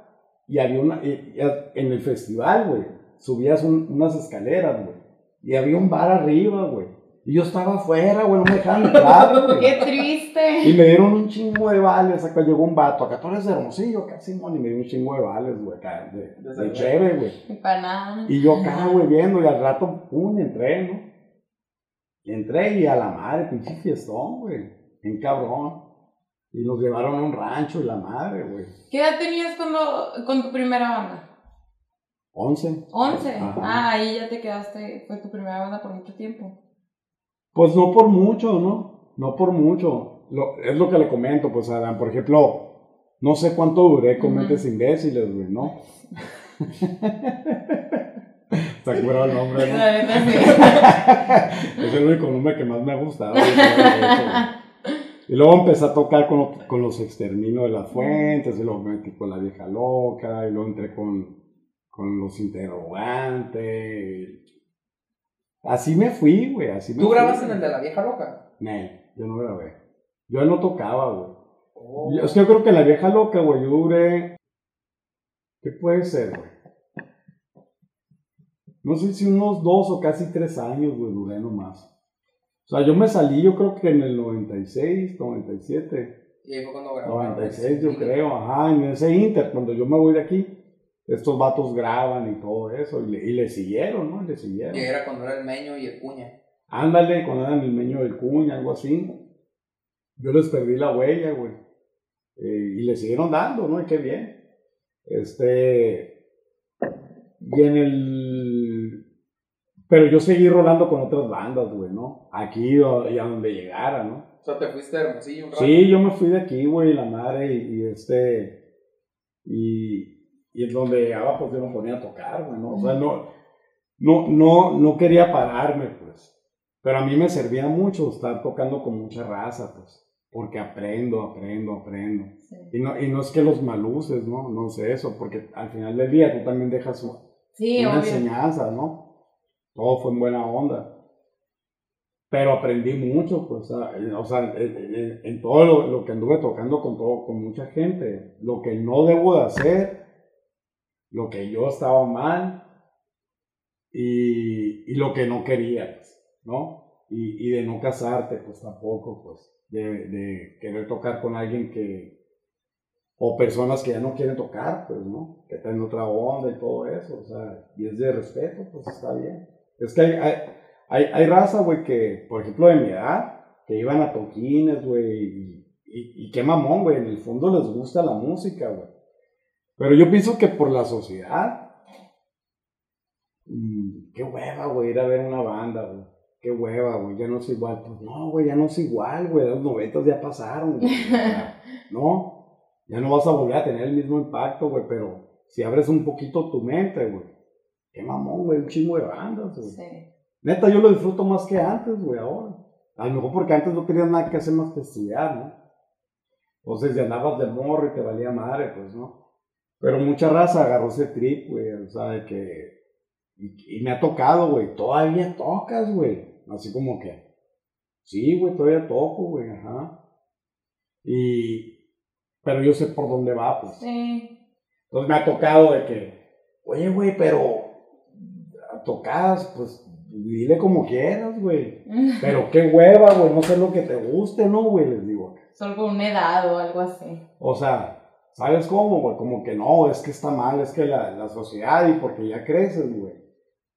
y había una. y- y en el festival, güey, subías un- unas escaleras, güey. Y había un bar arriba, güey. Y yo estaba afuera, güey, no me dejaban entrar, güey. Qué triste. Y me dieron un chingo de vales, acá llegó un vato, acá tú eres de hermosillo, acá Simón, y me dio un chingo de vales, güey, acá, de, De de cerveza. chévere, güey. Y para nada. Y yo acá, güey, viendo, y al rato, pum, entré, ¿no? Entré y a la madre, pinche fiestón, güey, en cabrón. Y nos llevaron a un rancho y la madre, güey. ¿Qué edad tenías cuando, con tu primera banda? Once. ¿11? Ajá. Ah, ahí ya te quedaste, fue tu primera banda por mucho tiempo. Pues no por mucho, ¿no? No por mucho. Lo- es lo que le comento, pues, Adán. Por ejemplo, no sé cuánto duré con Ujú. Mentes Imbéciles, güey, ¿no? Está curado el nombre, ¿no? La neta, sí. es el único nombre que más me ha gustado. Y luego empecé a tocar con, con los exterminos de las fuentes, y luego me metí con la vieja loca, y luego entré con, con los interrogantes. Así me fui, güey, así me ¿Tú fui. grabas en el de la vieja loca? No, yo no grabé. Yo no tocaba, güey. Oh. Yo- Es que yo creo que la vieja loca, güey, yo duré. ¿Qué puede ser, güey? No sé si unos dos o casi tres años, güey, duré nomás. O sea, yo me salí, yo creo que en el 96, 97. Y ahí fue cuando grabaron. 96, yo creo, ajá, en ese Inter, cuando yo me voy de aquí, estos vatos graban y todo eso, y le, y le siguieron, ¿no? Y le siguieron. Y era cuando era el Meño y el Cuña. Ándale, cuando eran el meño del cuña, algo así. Yo les perdí la huella, güey. Eh, y le siguieron dando, ¿no? Y qué bien. Este. Y en el. Pero yo seguí rolando con otras bandas, güey, ¿no? Aquí o- y a donde llegara, ¿no? O sea, te fuiste Hermosillo un rato. Sí, yo me fui de aquí, güey, la madre, y, y este. Y, y es donde llegaba, pues yo me ponía a tocar, güey, ¿no? O sea, no, no, no, no quería pararme, pues. Pero a mí me servía mucho estar tocando con mucha raza, pues. Porque aprendo, aprendo, aprendo. Sí. Y no, y no es que los maluces, ¿no? No sé eso, porque al final del día tú también dejas Sí, una obvio. enseñanza, ¿no? Todo fue en buena onda. Pero aprendí mucho, pues, o sea, en, todo lo, que anduve tocando con todo, con mucha gente. Lo que no debo de hacer, lo que yo estaba mal y, lo que no quería, pues, ¿no? Y, de no casarte, pues tampoco, pues, de, querer tocar con alguien que, o personas que ya no quieren tocar, pues, ¿no? Que traen otra onda y todo eso, o sea, y es de respeto, pues está bien. Es que hay, hay, hay, hay raza, güey, que, por ejemplo, de mi edad, que iban a toquines, güey, y, y, y qué mamón, güey, en el fondo les gusta la música, güey. Pero yo pienso que por la sociedad, mm, qué hueva, güey, ir a ver una banda, güey. Qué hueva, güey, ya no es igual. Pues no, güey, ya no es igual, güey, los noventas ya pasaron, güey. ¿no? Ya no vas a volver a tener el mismo impacto, güey, pero si abres un poquito tu mente, güey, qué mamón, güey, un chingo de bandas, güey. Sí. Neta, yo lo disfruto más que antes, güey, ahora. A lo mejor porque antes no tenías nada que hacer más que estudiar, ¿no? Entonces ya andabas de morro y te valía madre, pues, ¿no? Pero mucha raza agarró ese trip, güey, o sea, de que... Y, y me ha tocado, güey, todavía tocas, güey. Así como que... Sí, güey, todavía toco, güey, ajá. Y... Pero yo sé por dónde va, pues. Sí. Entonces me ha tocado de que, oye, güey, pero tocas, pues dile como quieras, güey. Pero qué hueva, güey, no sé lo que te guste, ¿no, güey? Les digo. Solo una edad o algo así. O sea, ¿sabes cómo, güey? Como que no, es que está mal, es que la, la sociedad, y porque ya creces, güey,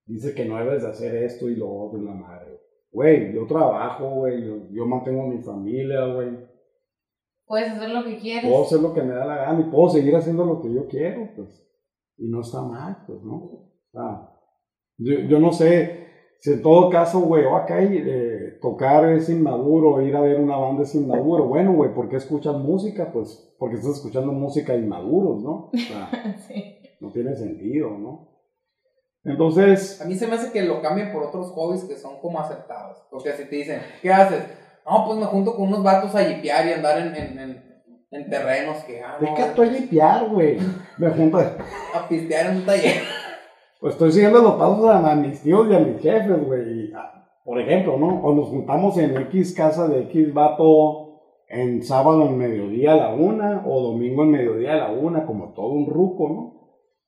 dice que no debes de hacer esto y lo otro y la madre. Güey, yo trabajo, güey, yo, yo mantengo a mi familia, güey. Puedes hacer lo que quieres. Puedo hacer lo que me da la gana y puedo seguir haciendo lo que yo quiero, pues. Y no está mal, pues, ¿no? O sea, yo, yo no sé si en todo caso, güey, o acá eh, tocar es inmaduro, ir a ver una banda es inmaduro. Bueno, güey, ¿por qué escuchas música? Pues porque estás escuchando música inmaduros, ¿no? O sea, sí. no tiene sentido, ¿no? Entonces, A mí se me hace que lo cambien por otros hobbies que son como aceptados. Porque si te dicen, ¿qué haces? No, pues me junto con unos vatos a yipear y andar en, en, en, en terrenos que, ah, no, deja tú a limpiar, güey. Me junto, a pistear en un taller. Pues estoy siguiendo los pasos a, a mis tíos y a mis jefes, güey. Ah, Por ejemplo, ¿no? O nos juntamos en X casa de X vato en sábado en mediodía a la una, o domingo en mediodía a la una, como todo un ruco, ¿no?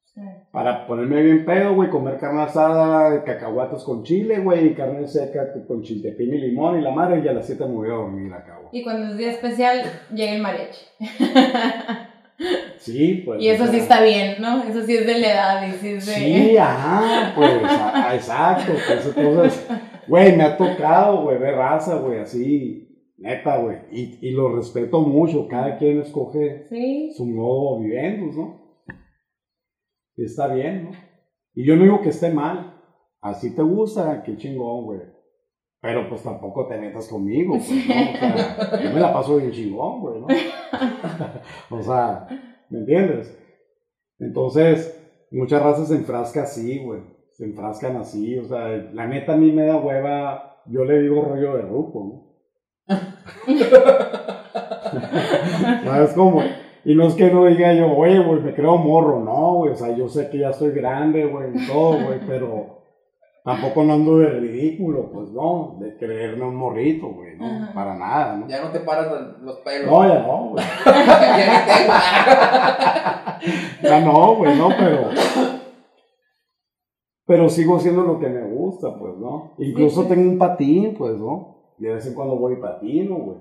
Sí. Para ponerme bien pedo, güey, comer carne asada, cacahuatos con chile, güey, y carne seca con chiltepín y limón y la madre, y a las 7 me voy a dormir acá, güey. Y cuando es día especial, llega el mariachi. Sí, pues. Y eso sí está bien, ¿no? Eso sí es de la edad y sí es de... Sí, ajá, pues, a- a- exacto, pues entonces, güey, me ha tocado, güey, ver raza, güey, así, neta, güey, y, y lo respeto mucho, cada quien escoge Sí. su modo viviendo, ¿no? Y está bien, ¿no? Y yo no digo que esté mal, así te gusta, qué chingón, güey. Pero pues tampoco te metas conmigo, pues, ¿no? O sea, yo me la paso bien chingón, güey, ¿no? o sea, ¿me entiendes? Entonces, muchas razas se enfrascan así, güey. Se enfrascan así, o sea, la neta a mí me da hueva, yo le digo rollo de ruco, ¿no? ¿Sabes cómo? Y no es que no diga yo, oye, güey, me creo morro, no, güey, o sea, yo sé que ya estoy grande, güey, y todo, güey, pero tampoco no ando de ridículo, pues no, de creerme un morrito, güey, no, Ajá. para nada, ¿no? Ya no te paras los- los pelos. No, ya no, güey. ya no, güey, no, pero. Pero sigo haciendo lo que me gusta, pues, ¿no? Incluso Sí, sí. tengo un patín, pues, ¿no? Y de vez en cuando voy y patino, güey.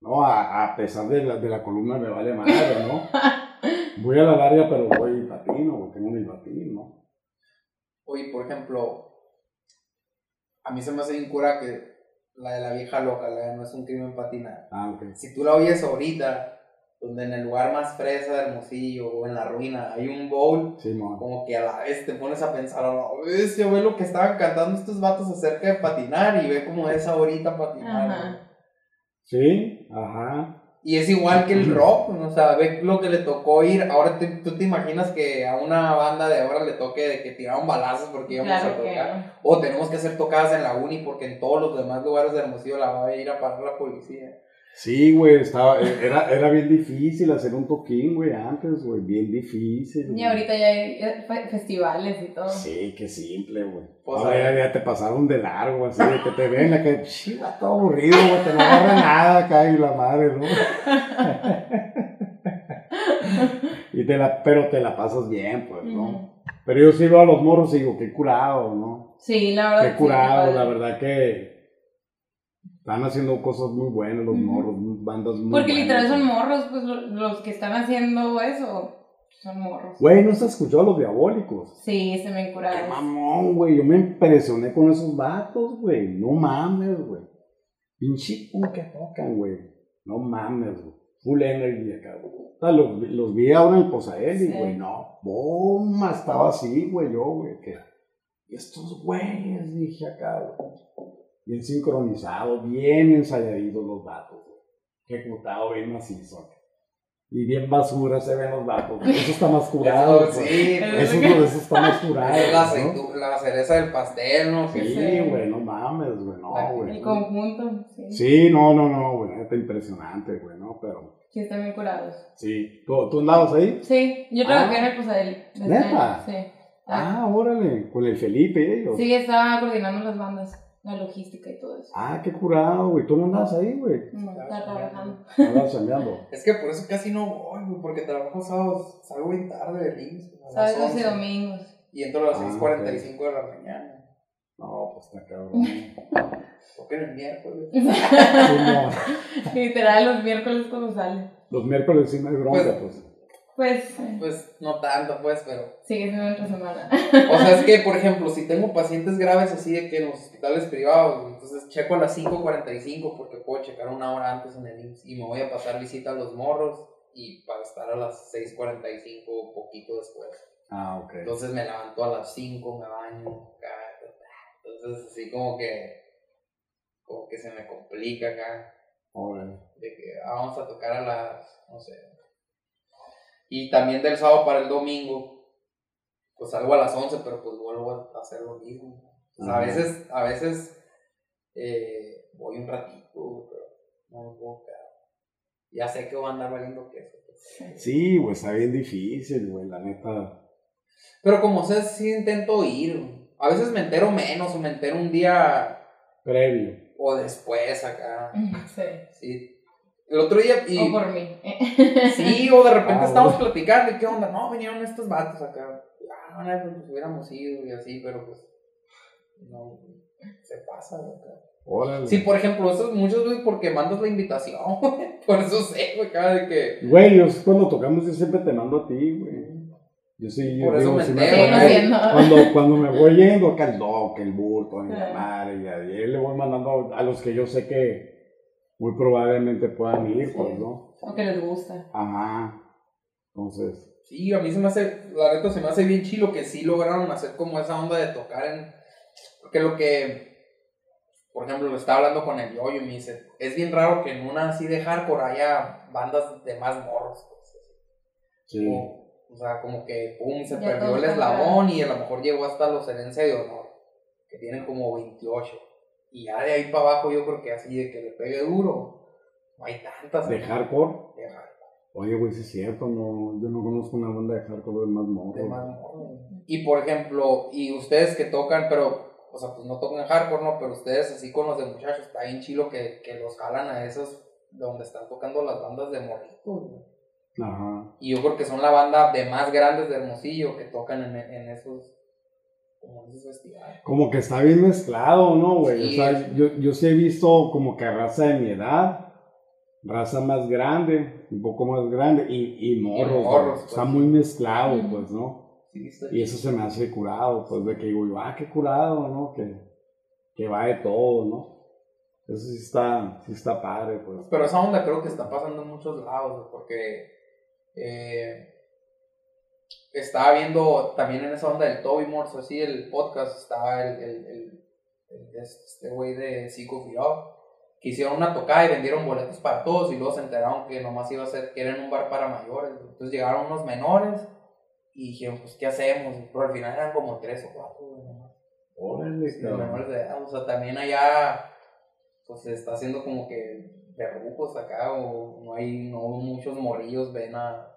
No, a, a pesar de la, de la columna me vale madre, ¿no? Voy a la larga, pero voy y patino, güey. Tengo mi patín, ¿no? Oye, por ejemplo, a mí se me hace bien cura que la de la vieja loca, la de no es un crimen patinar. Ah, ok. Si tú la oyes ahorita, donde en el lugar más fresa de Hermosillo o en la ruina hay un bowl, Sí, como que a la vez te pones a pensar, a la vez yo ve lo que estaban cantando estos vatos acerca de patinar y ve como es ahorita patinar. Sí, ajá. Y es igual que el rock, o sea, ve lo que le tocó ir. Ahora te- tú te imaginas que a una banda de ahora le toque de que tiraron balazos porque íbamos a que tocar. O tenemos que hacer tocadas en la uni porque en todos los demás lugares de Hermosillo la va a ir a parar la policía. Sí, güey, estaba, era, era bien difícil hacer un toquín, güey, antes, güey, bien difícil. Y ahorita ya hay fe- festivales y todo. Sí, qué simple, güey. Pues, Ahora a ya, ver. ya te pasaron de largo, así de que te ven acá, chiva, todo aburrido, güey, te no agarra nada acá y la madre, ¿no? y te la, pero te la pasas bien, pues, ¿no? Pero yo sí veo a los morros y digo, qué curado, ¿no? Sí, la verdad. Qué sí, curado, la verdad que están haciendo cosas muy buenas los morros, bandas muy Porque buenas, literal son morros, pues lo- los que están haciendo eso son morros. Güey, ¿no has escuchado a los diabólicos? Sí, se me Qué curaron. mamón, güey. Yo me impresioné con esos vatos, güey. No mames, güey. Pinche que tocan, güey. No mames, güey. Full energy acá, güey. Los, los vi ahora en el Posaeli, Sí. güey. No, bomba, estaba así, güey, yo, güey. Que... Estos güeyes, dije acá, güey. Bien sincronizados, bien ensayaditos los vatos, güey. Ejecutado bien macizo. Y bien basura se ven los vatos. Eso está más curado. Eso, pues. sí, Eso, eso está más curado. es la, ¿no? la cereza del pastel, ¿no? Sí, Sí. güey, no mames, güey, no, güey. El conjunto, sí. Sí, Sí, no, no, no, güey, está impresionante, güey, ¿no? Pero, están bien curados. sí. ¿Tú, tú andabas ahí? Sí, yo trabajé Ah. en el Posadeli. ¿Neta? Sí. Ah, órale, con el Felipe y ellos. Sí, estaba coordinando las bandas, la logística y todo eso. Ah, qué curado, güey. ¿Tú no andabas ahí, güey? No, estaba trabajando. Andabas. Es que por eso casi no voy, güey, porque trabajo sábados, salgo bien tarde de Lins. Sábados y 11, domingos. Y entro a las Ah, 6.45 de la mañana. No, pues está cabrón. Toquen el miércoles. no. Literal, los miércoles cuando sale. Los miércoles sí no hay bronca, pues. Pues, Pues no tanto, pues, pero. sigue siendo otra semana. O sea, es que, por ejemplo, si tengo pacientes graves así de que en los hospitales privados, entonces checo a las 5.45 porque puedo checar una hora antes en el IMSS y me voy a pasar visita a los morros y para estar a las 6.45 poquito después. Ah, ok. Entonces me levanto a las 5, me baño, entonces así como que, como que se me complica acá, de que ah, vamos a tocar a las, no sé. Y también del sábado para el domingo, pues salgo a las 11, pero pues vuelvo a hacer lo mismo. A veces, a veces eh, voy un ratito, pero no me puedo quedar. Ya sé que voy a andar valiendo queso. pues. Sí, güey, está bien difícil, güey, la neta. Pero como sé, sí intento ir. güey. A veces me entero menos o me entero un día Previo. o después acá. Sí. Sí. El otro día y O por mí. sí, o de repente Ah, estamos bueno. platicando y qué onda, no, vinieron estos vatos acá. Ah, bueno, pues nos hubiéramos ido y así, pero pues no se pasa acá. Órale. Sí, por ejemplo, eso es muchas veces porque mandas la invitación, güey. Por eso sé, güey, acá de que Güey, yo cuando tocamos yo siempre te mando a ti, güey. Yo sí, yo Por eso digo, si me cuando, cuando me voy yendo acá el doc, el bulto, la Ah. madre, y a- y ahí le voy mandando a los que yo sé que muy probablemente puedan ir, Sí. pues, ¿no? O que les gusta. Ajá. Entonces, Sí, a mí se me hace, la neta se me hace bien chilo que sí lograron hacer como esa onda de tocar en... Porque lo que, por ejemplo, lo estaba hablando con el yoyo y me dice, es bien raro que en una así de hardcore haya bandas de más morros. pues, sí. O, o sea, como que, pum, se Ya perdió el eslabón y a lo mejor llegó hasta los herencia de honor, que tienen como 28. Y ya de ahí para abajo yo creo que así de que le pegue duro, no hay tantas. De hardcore. De hardcore. Oye, güey, sí es cierto, no, yo no conozco una banda de hardcore de más de morros. más morro. Y por ejemplo, y ustedes que tocan, pero, o sea, pues no tocan hardcore, ¿no? Pero ustedes así con los de muchachos, está bien chilo que, que los jalan a esos donde están tocando las bandas de morritos, güey. Ajá. Y yo creo que son la banda de más grandes de Hermosillo que tocan en, en esos, como que está bien mezclado, ¿no, güey? Sí. O sea, yo, yo sí he visto como que raza de mi edad, raza más grande, un poco más grande, y, y morros, morros, güey. pues. Está muy mezclado, pues, ¿no? Sí, está Y eso se me hace curado, pues, de que digo, ah, qué curado, ¿no? Que, que va de todo, ¿no? Eso sí está, sí está padre, pues. Pero esa onda creo que está pasando en muchos lados, porque eh, estaba viendo también en esa onda del Toby Morse, así el podcast, estaba el, el, el- el- este güey de Psycho Viró, que hicieron una tocada y vendieron boletos para todos y luego se enteraron que nomás iba a ser, que era en un bar para mayores, entonces llegaron unos menores y dijeron, pues, ¿qué hacemos? Pero al final eran como tres o cuatro, nomás. Órale, menores de edad, o sea, también allá pues se está haciendo como que berrucos acá o no hay no muchos morrillos ven a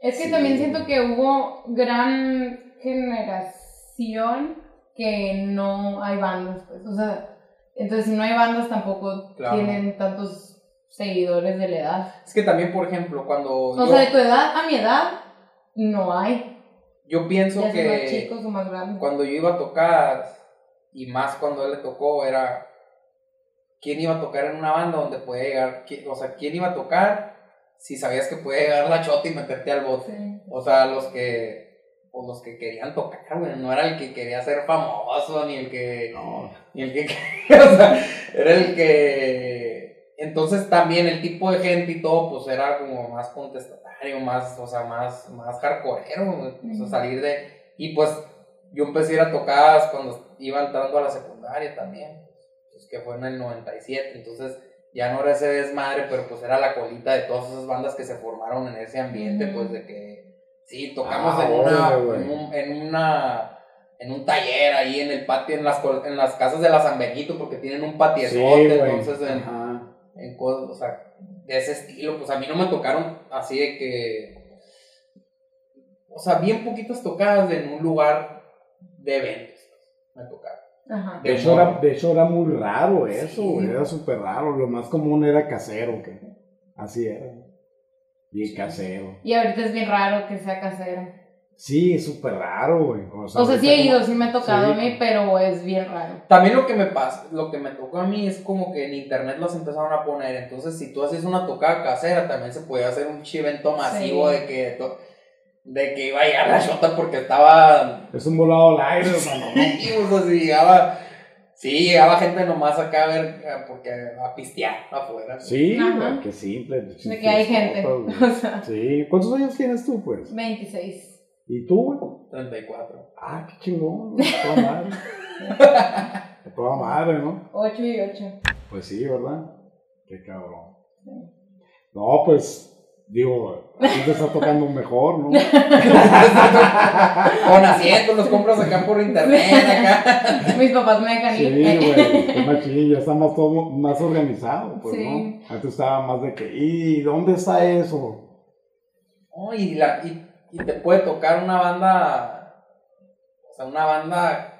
Es que Sí. también siento que hubo gran generación que no hay bandas, pues. O sea, entonces si no hay bandas tampoco Claro. tienen tantos seguidores de la edad. Es que también, por ejemplo, cuando O yo, sea, de tu edad a mi edad, no hay. yo pienso Ya sean más que chicos o más grandes. cuando yo iba a tocar y más cuando él le tocó era quién iba a tocar en una banda donde podía llegar, o sea, quién iba a tocar si sabías que podía llegar la chota y meterte al bote. Sí. O sea, los que pues los que querían tocar, güey, no era el que quería ser famoso ni el que No, ni el que o sea, era el que entonces también el tipo de gente y todo pues era como más contestatario, más, o sea, más más hardcoreero, güey, o sea, salir de y pues yo empecé a ir a tocadas cuando iba entrando a la secundaria también, pues que fue en el 97, entonces ya no era ese desmadre, pero pues era la colita de todas esas bandas que se formaron en ese ambiente, pues de que sí, tocamos Ah, en, una, en, un, en una en un taller ahí en el patio, en las, en las casas de la San Benito, porque tienen un patiezote, entonces en, cosas, o sea, de ese estilo, pues a mí no me tocaron así de que, o sea, bien poquitas tocadas en un lugar de eventos, me tocaron. Ajá. De hecho, era, de hecho, era muy raro eso, Sí. Era súper raro. Lo más común era casero, que así era. Y casero. Y ahorita es bien raro que sea casero. Sí, es súper raro, güey. O sea, sí he como- ido, sí me ha tocado Sí. a mí, pero es bien raro. También lo que me pasa, lo que me tocó a mí es como que en internet los empezaron a poner, entonces si tú haces una tocada casera, también se podía hacer un evento masivo Sí. de que to- de que iba a llegar la shota porque estaba Es un volado al aire, hermano. ¿no? y pues así llegaba sí, llegaba gente nomás acá a ver eh, porque a pistear afuera. Sí, Ajá. qué simple. De que hay gente. güey. O sea, Sí. ¿Cuántos años tienes tú, pues? 26. ¿Y tú, güey? 34. Ah, qué chingón. Toda madre. Toda madre, ¿no? 8 y 8. Pues sí, ¿verdad? Qué cabrón. No, pues, digo, a ti te está tocando mejor, ¿no? Con asientos los compras acá por internet acá. Mis papás me dejan Sí, ir. güey, qué machín, ya está más, todo, más organizado, pues, Sí. ¿no? Antes estaba más de que, ¿y dónde está eso? Oh, y, la, y, y te puede tocar una banda, o sea, una banda,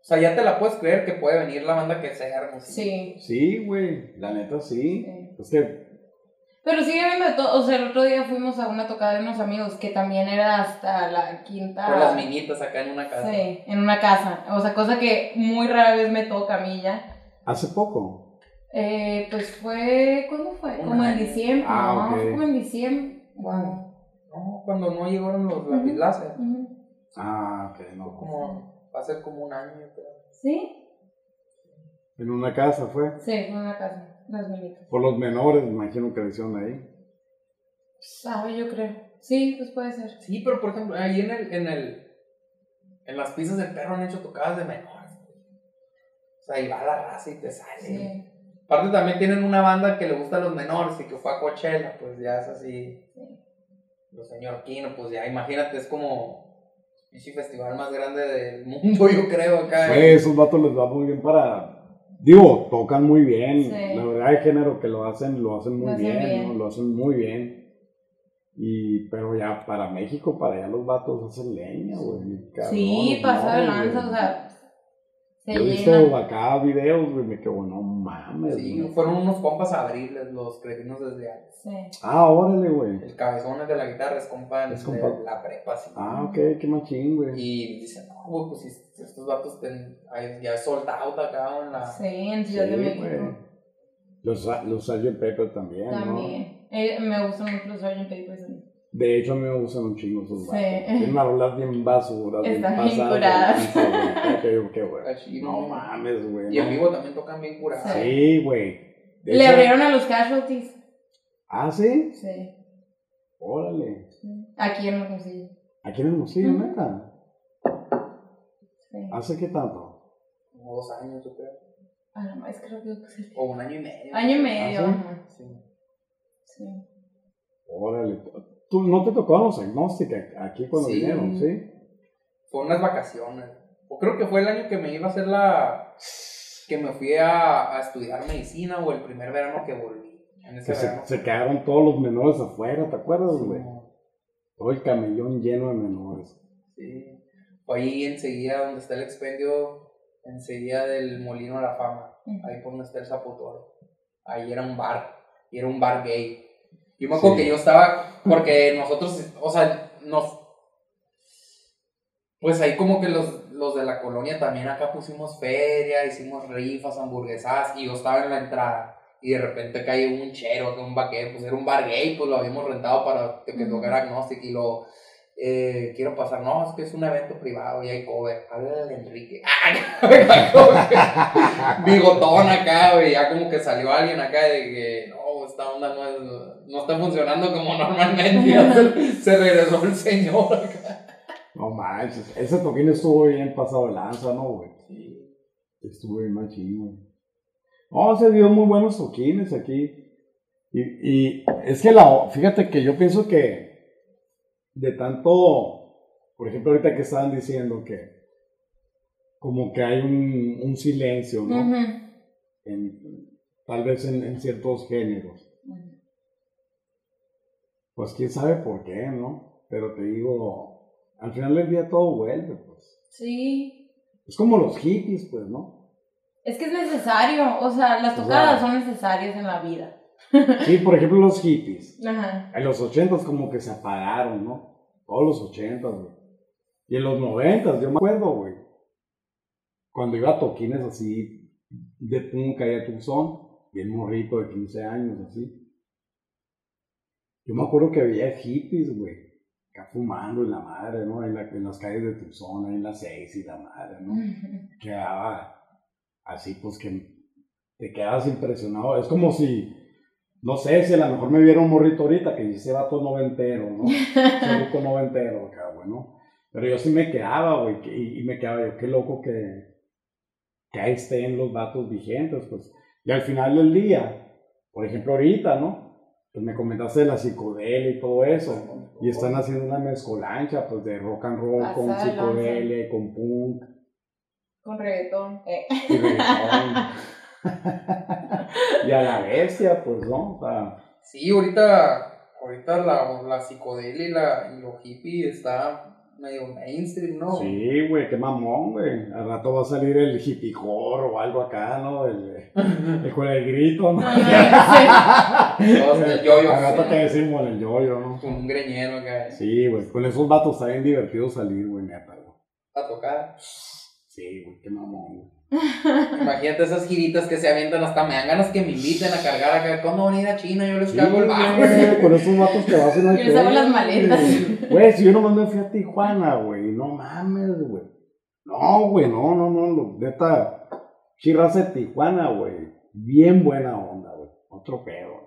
o sea, ya te la puedes creer que puede venir la banda que sea hermosa. Sí. Sí, güey, la neta sí. sí. Es que, Pero sigue habiendo de todo. O sea, el otro día fuimos a una tocada de unos amigos que también era hasta la quinta. Con las minitas acá en una casa. Sí, en una casa. O sea, cosa que muy rara vez me toca a mí ya. hace poco. Eh, pues fue. ¿Cuándo fue? Un Como en diciembre. Ah, no, ok. fue como en diciembre. Bueno. No, cuando no llegaron los lápiz. Ah, ok, no. Como, va a ser como un año, creo. Sí, En una casa fue. sí, fue en una casa. Las. Por los menores, me imagino que le hicieron ahí. Sabe, yo creo. Sí, pues puede ser. Sí, pero por ejemplo, ahí en el, en el, en las pizzas del perro han hecho tocadas de menores. O sea, y va la raza y te sale. Sí. Aparte también tienen una banda que le gusta a los menores y que fue a Coachella, pues ya es así. Los señor Kino, pues ya imagínate, es como el festival más grande del mundo, yo creo, acá. Güey, esos vatos les va muy bien para. Digo, tocan muy bien. Sí. La verdad, hay género que lo hacen, lo hacen muy Lo hacen bien, bien. ¿no? Lo hacen muy bien. Y, pero ya para México, para allá los vatos hacen leña, güey. Sí, pasó de lanza, o sea. Se Yo he visto acá videos, güey, me quedo, no mames. Sí, güey. fueron unos compas abriles, los cretinos desde antes. Sí. Ah, órale, güey. El cabezón es de la guitarra es compa Es de compa. la prepa, sí. Ah, ok, qué machín, güey. Y dicen, no, güey, pues si si estos vatos ten- ahí ya es sold out acá en la... Sí, en Ciudad de Sí, México. güey. Los, los Sgt. Pepper también, ¿no? También. Eh, me gustan mucho los Sgt. Papers. De hecho, a mí me gustan un chingo Sí. vatos. Tienen una rolas bien basura, bien Están bien pasadas curadas. güey. Qué, qué, güey. No mames, güey. Y en no. vivo también tocan bien curados. Sí. Sí, güey. Le hecho- abrieron a los casualties. Ah, sí. Sí. Órale. Aquí en Hermosillo. Aquí en Hermosillo, Ujú. neta. Sí. ¿Hace qué tanto? Como dos años, yo creo. A la más creo que sí. O un año y medio. Año y medio. ¿Ah, sí? ajá. Sí. Sí. ¿Tú no te tocó los Agnostic aquí cuando Sí. vinieron, sí? Fue unas vacaciones. O creo que fue el año que me iba a hacer la... Que me fui a, a estudiar medicina o el primer verano que volví. En ese Que se, verano. se quedaron todos los menores afuera, ¿te acuerdas, Sí, güey? Todo el camellón lleno de menores. Sí. Fue ahí enseguida donde está el expendio, enseguida del Molino de la Fama, ahí por donde está el Zapotoro. Ahí era un bar, y era un bar gay. Yo me acuerdo Sí. que yo estaba, porque nosotros, o sea, nos... Pues ahí como que los, los de la colonia también acá pusimos feria, hicimos rifas, hamburguesas, y yo estaba en la entrada. Y de repente cae un chero, un vaquero, pues era un bar gay, pues lo habíamos rentado para que, tocara Agnostic y lo eh, quiero pasar, no, es que es un evento privado y hay cover, háblale al Enrique. Bigotón acá, güey, ya como que salió alguien acá de que, no, esta onda no, es, no está funcionando como normalmente, se, regresó el señor acá. No manches, ese toquín estuvo bien pasado de lanza, ¿no, güey? Estuvo bien machín, güey. No, se dio muy buenos toquines aquí. Y, y es que la, fíjate que yo pienso que de tanto, por ejemplo, ahorita que estaban diciendo que como que hay un, un silencio, ¿no? En- tal vez en, en ciertos géneros. Pues quién sabe por qué, ¿no? Pero te digo, al final del día todo vuelve, pues. Sí. Es como los hippies, pues, ¿no? Es que es necesario, o sea, las O tocadas sea- son necesarias en la vida. Sí, por ejemplo, los hippies. Ajá. En los ochentas como que se apagaron, ¿no? Todos los ochentas, güey. Y en los noventas, yo me acuerdo, güey. Cuando iba a toquines así de punca y a Tucson, bien morrito de 15 años, así. Yo me acuerdo que veía hippies, güey. Acá fumando en la madre, ¿no? En, la- en las calles de Tucson, en las seis y la madre, ¿no? quedaba así, pues que te quedas impresionado. Es como si, no sé, si a lo mejor me viera un morrito ahorita que dice vato noventero, ¿no? Charuco noventero, acá, güey, ¿no? Pero yo sí me quedaba, güey, y, y me quedaba yo, qué loco que, que ahí estén los vatos vigentes, pues. Y al final del día, por ejemplo, ahorita, ¿no? Pues me comentaste de la psicodelia y todo eso. Y están haciendo una mezcolancha, pues, de rock and roll con de lanza. psicodelia y con punk Con reggaetón. Eh. y reggaetón. y a la bestia, pues, ¿no? O sea, Sí, ahorita, ahorita la, la psicodelia y, la, y lo hippie está medio mainstream, ¿no? sí, güey, qué mamón, güey. Al rato va a salir el hippie core o algo acá, ¿no? El, el con el grito, ¿no? Ah, Todos en el yoyo. Al rato que decimos el yoyo, ¿no? Con un greñero acá Sí, güey, con esos vatos está bien divertido salir, güey, neta, güey. a tocar. Sí, güey, qué mamón, güey. Imagínate esas giritas que se avientan hasta me dan ganas que me inviten a cargar acá. ¿Cuándo van a ir a China? Yo les Sí, cargo el bajo. con esos vatos que vas en el Yo les hago las maletas. Güey, si yo nomás me fui a Tijuana, güey, no mames, güey. No, güey, no, no, no, neta, chirras de Tijuana, güey, bien buena onda, güey, otro pedo, güey.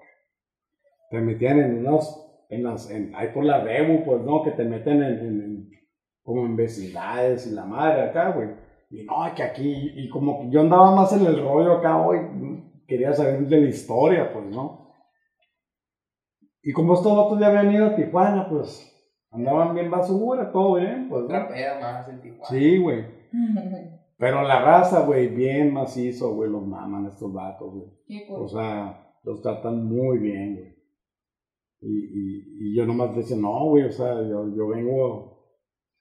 Te metían en unos, en las, en, ahí por la Rebu, pues, ¿no? Que te meten en, en- en- como en vecindades y la madre acá, güey. Y no, que aquí, y como que yo andaba más en el rollo acá hoy, quería saber de la historia, pues, ¿no? Y como estos vatos ya habían ido a Tijuana, pues, andaban bien basura, todo bien, pues. Trapea más en Tijuana. Sí, güey. Pero la raza, güey, bien macizo, güey, los maman estos vatos, güey. Qué O sea, los tratan muy bien, güey. Y, y, y yo nomás decía, no, güey, o sea, yo, yo vengo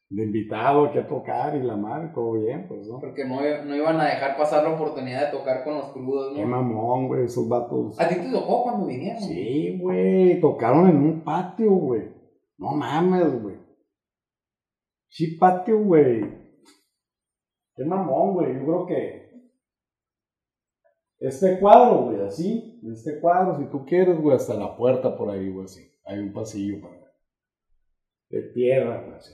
de invitado aquí a tocar y la madre, todo bien, pues, ¿no? Porque no, no iban a dejar pasar la oportunidad de tocar con los crudos, Qué ¿no? mamón, güey, esos vatos. ¿A ti te tocó cuando vinieron? Sí, güey, tocaron en un patio, güey. No mames, güey. Sí, patio, güey. Qué mamón, güey. Yo creo que este cuadro, güey, así, este cuadro, si tú quieres, güey, hasta la puerta por ahí, güey, así. Hay un pasillo para de tierra, güey, así.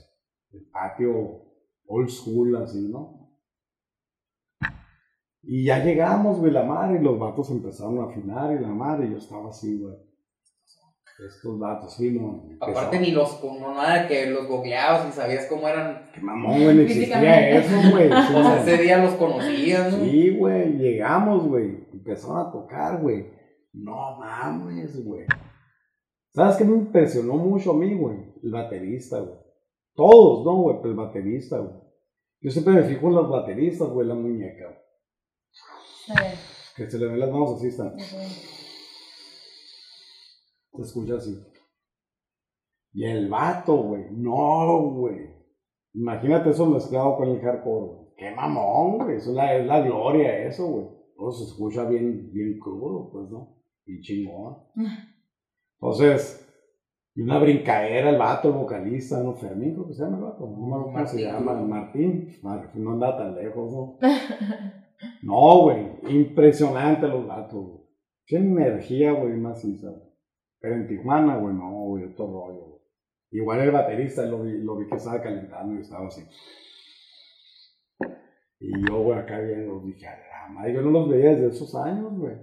El patio old school, así, ¿no? Y ya llegamos, güey, la madre, y los vatos empezaron a afinar, y la madre, y yo estaba así, güey. Estos vatos, sí, no. Aparte ni los, con no nada que los googleabas y sabías cómo eran. Qué mamón, güey, no existía Físicamente. eso, güey. Sí, O sea, ese día los conocías, ¿no? Sí, güey, llegamos, güey. Empezaron a tocar, güey. No mames, güey. ¿Sabes qué me impresionó mucho a mí, güey? El baterista, güey. Todos, ¿no, güey? Pero el baterista, güey. Yo siempre me fijo en los bateristas, güey, la muñeca, güey. Que se le ven las manos así, están. Se escucha así. Y el vato, güey. No, güey. Imagínate eso mezclado con el hardcore, güey. Qué mamón, güey. Es la, es la gloria eso, güey. Todo se escucha bien, bien crudo, pues, ¿no? Y chingón. Entonces, y una brincadera el vato, el vocalista, ¿no? Fermín, creo que se llama el vato. No me acuerdo cómo se llama. Martín. Martín no anda tan lejos, ¿no? No, güey. Impresionante los vatos, güey. Qué energía, güey, maciza. güey. Pero en Tijuana, güey, no, güey, otro rollo, güey. Igual el baterista lo vi, lo vi que estaba calentando y estaba así. Y yo, güey, acá viendo, dije, a la madre, yo no los veía desde esos años, güey.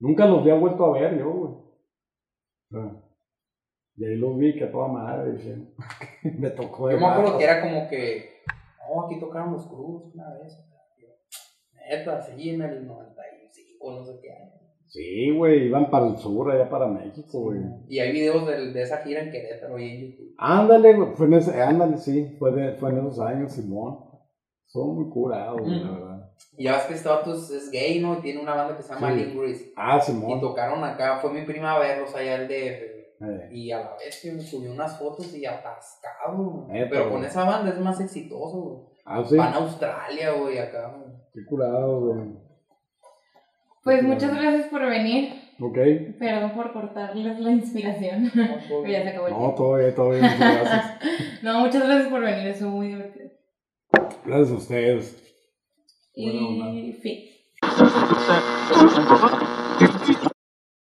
Nunca los había vuelto a ver yo, güey. Y ahí los vi que a toda madre, dije, me tocó de Yo me acuerdo que era como que, no, aquí tocaron los crudos una vez. Neta, sí, en el 95, o no sé qué año. Sí, güey, iban para el sur, allá para México, güey. Y hay videos de, de esa gira en Querétaro y en YouTube. Ándale, güey, fue en ese, ándale, sí, fue, de, fue en esos años, Simón. Son muy curados, güey, la verdad. Y ya ves que este vato es, gay, ¿no? Y tiene una banda que se llama Sí. Lingris. Ah, Y Simón. tocaron acá, fue mi prima a verlos allá al DF. Eh, Y a la vez que me subió unas fotos y atascado, güey. Neta, Pero con esa banda es más exitoso, güey. Ah, sí, Van a Australia, güey, acá, güey. qué curado, güey. Pues Sí, muchas gracias por venir. Ok. Perdón por cortarles la inspiración. Pero ya se acabó el No, tiempo. todo bien, todo bien, muchas gracias. No, muchas gracias por venir, estuvo muy divertido. Gracias a ustedes. Y fin.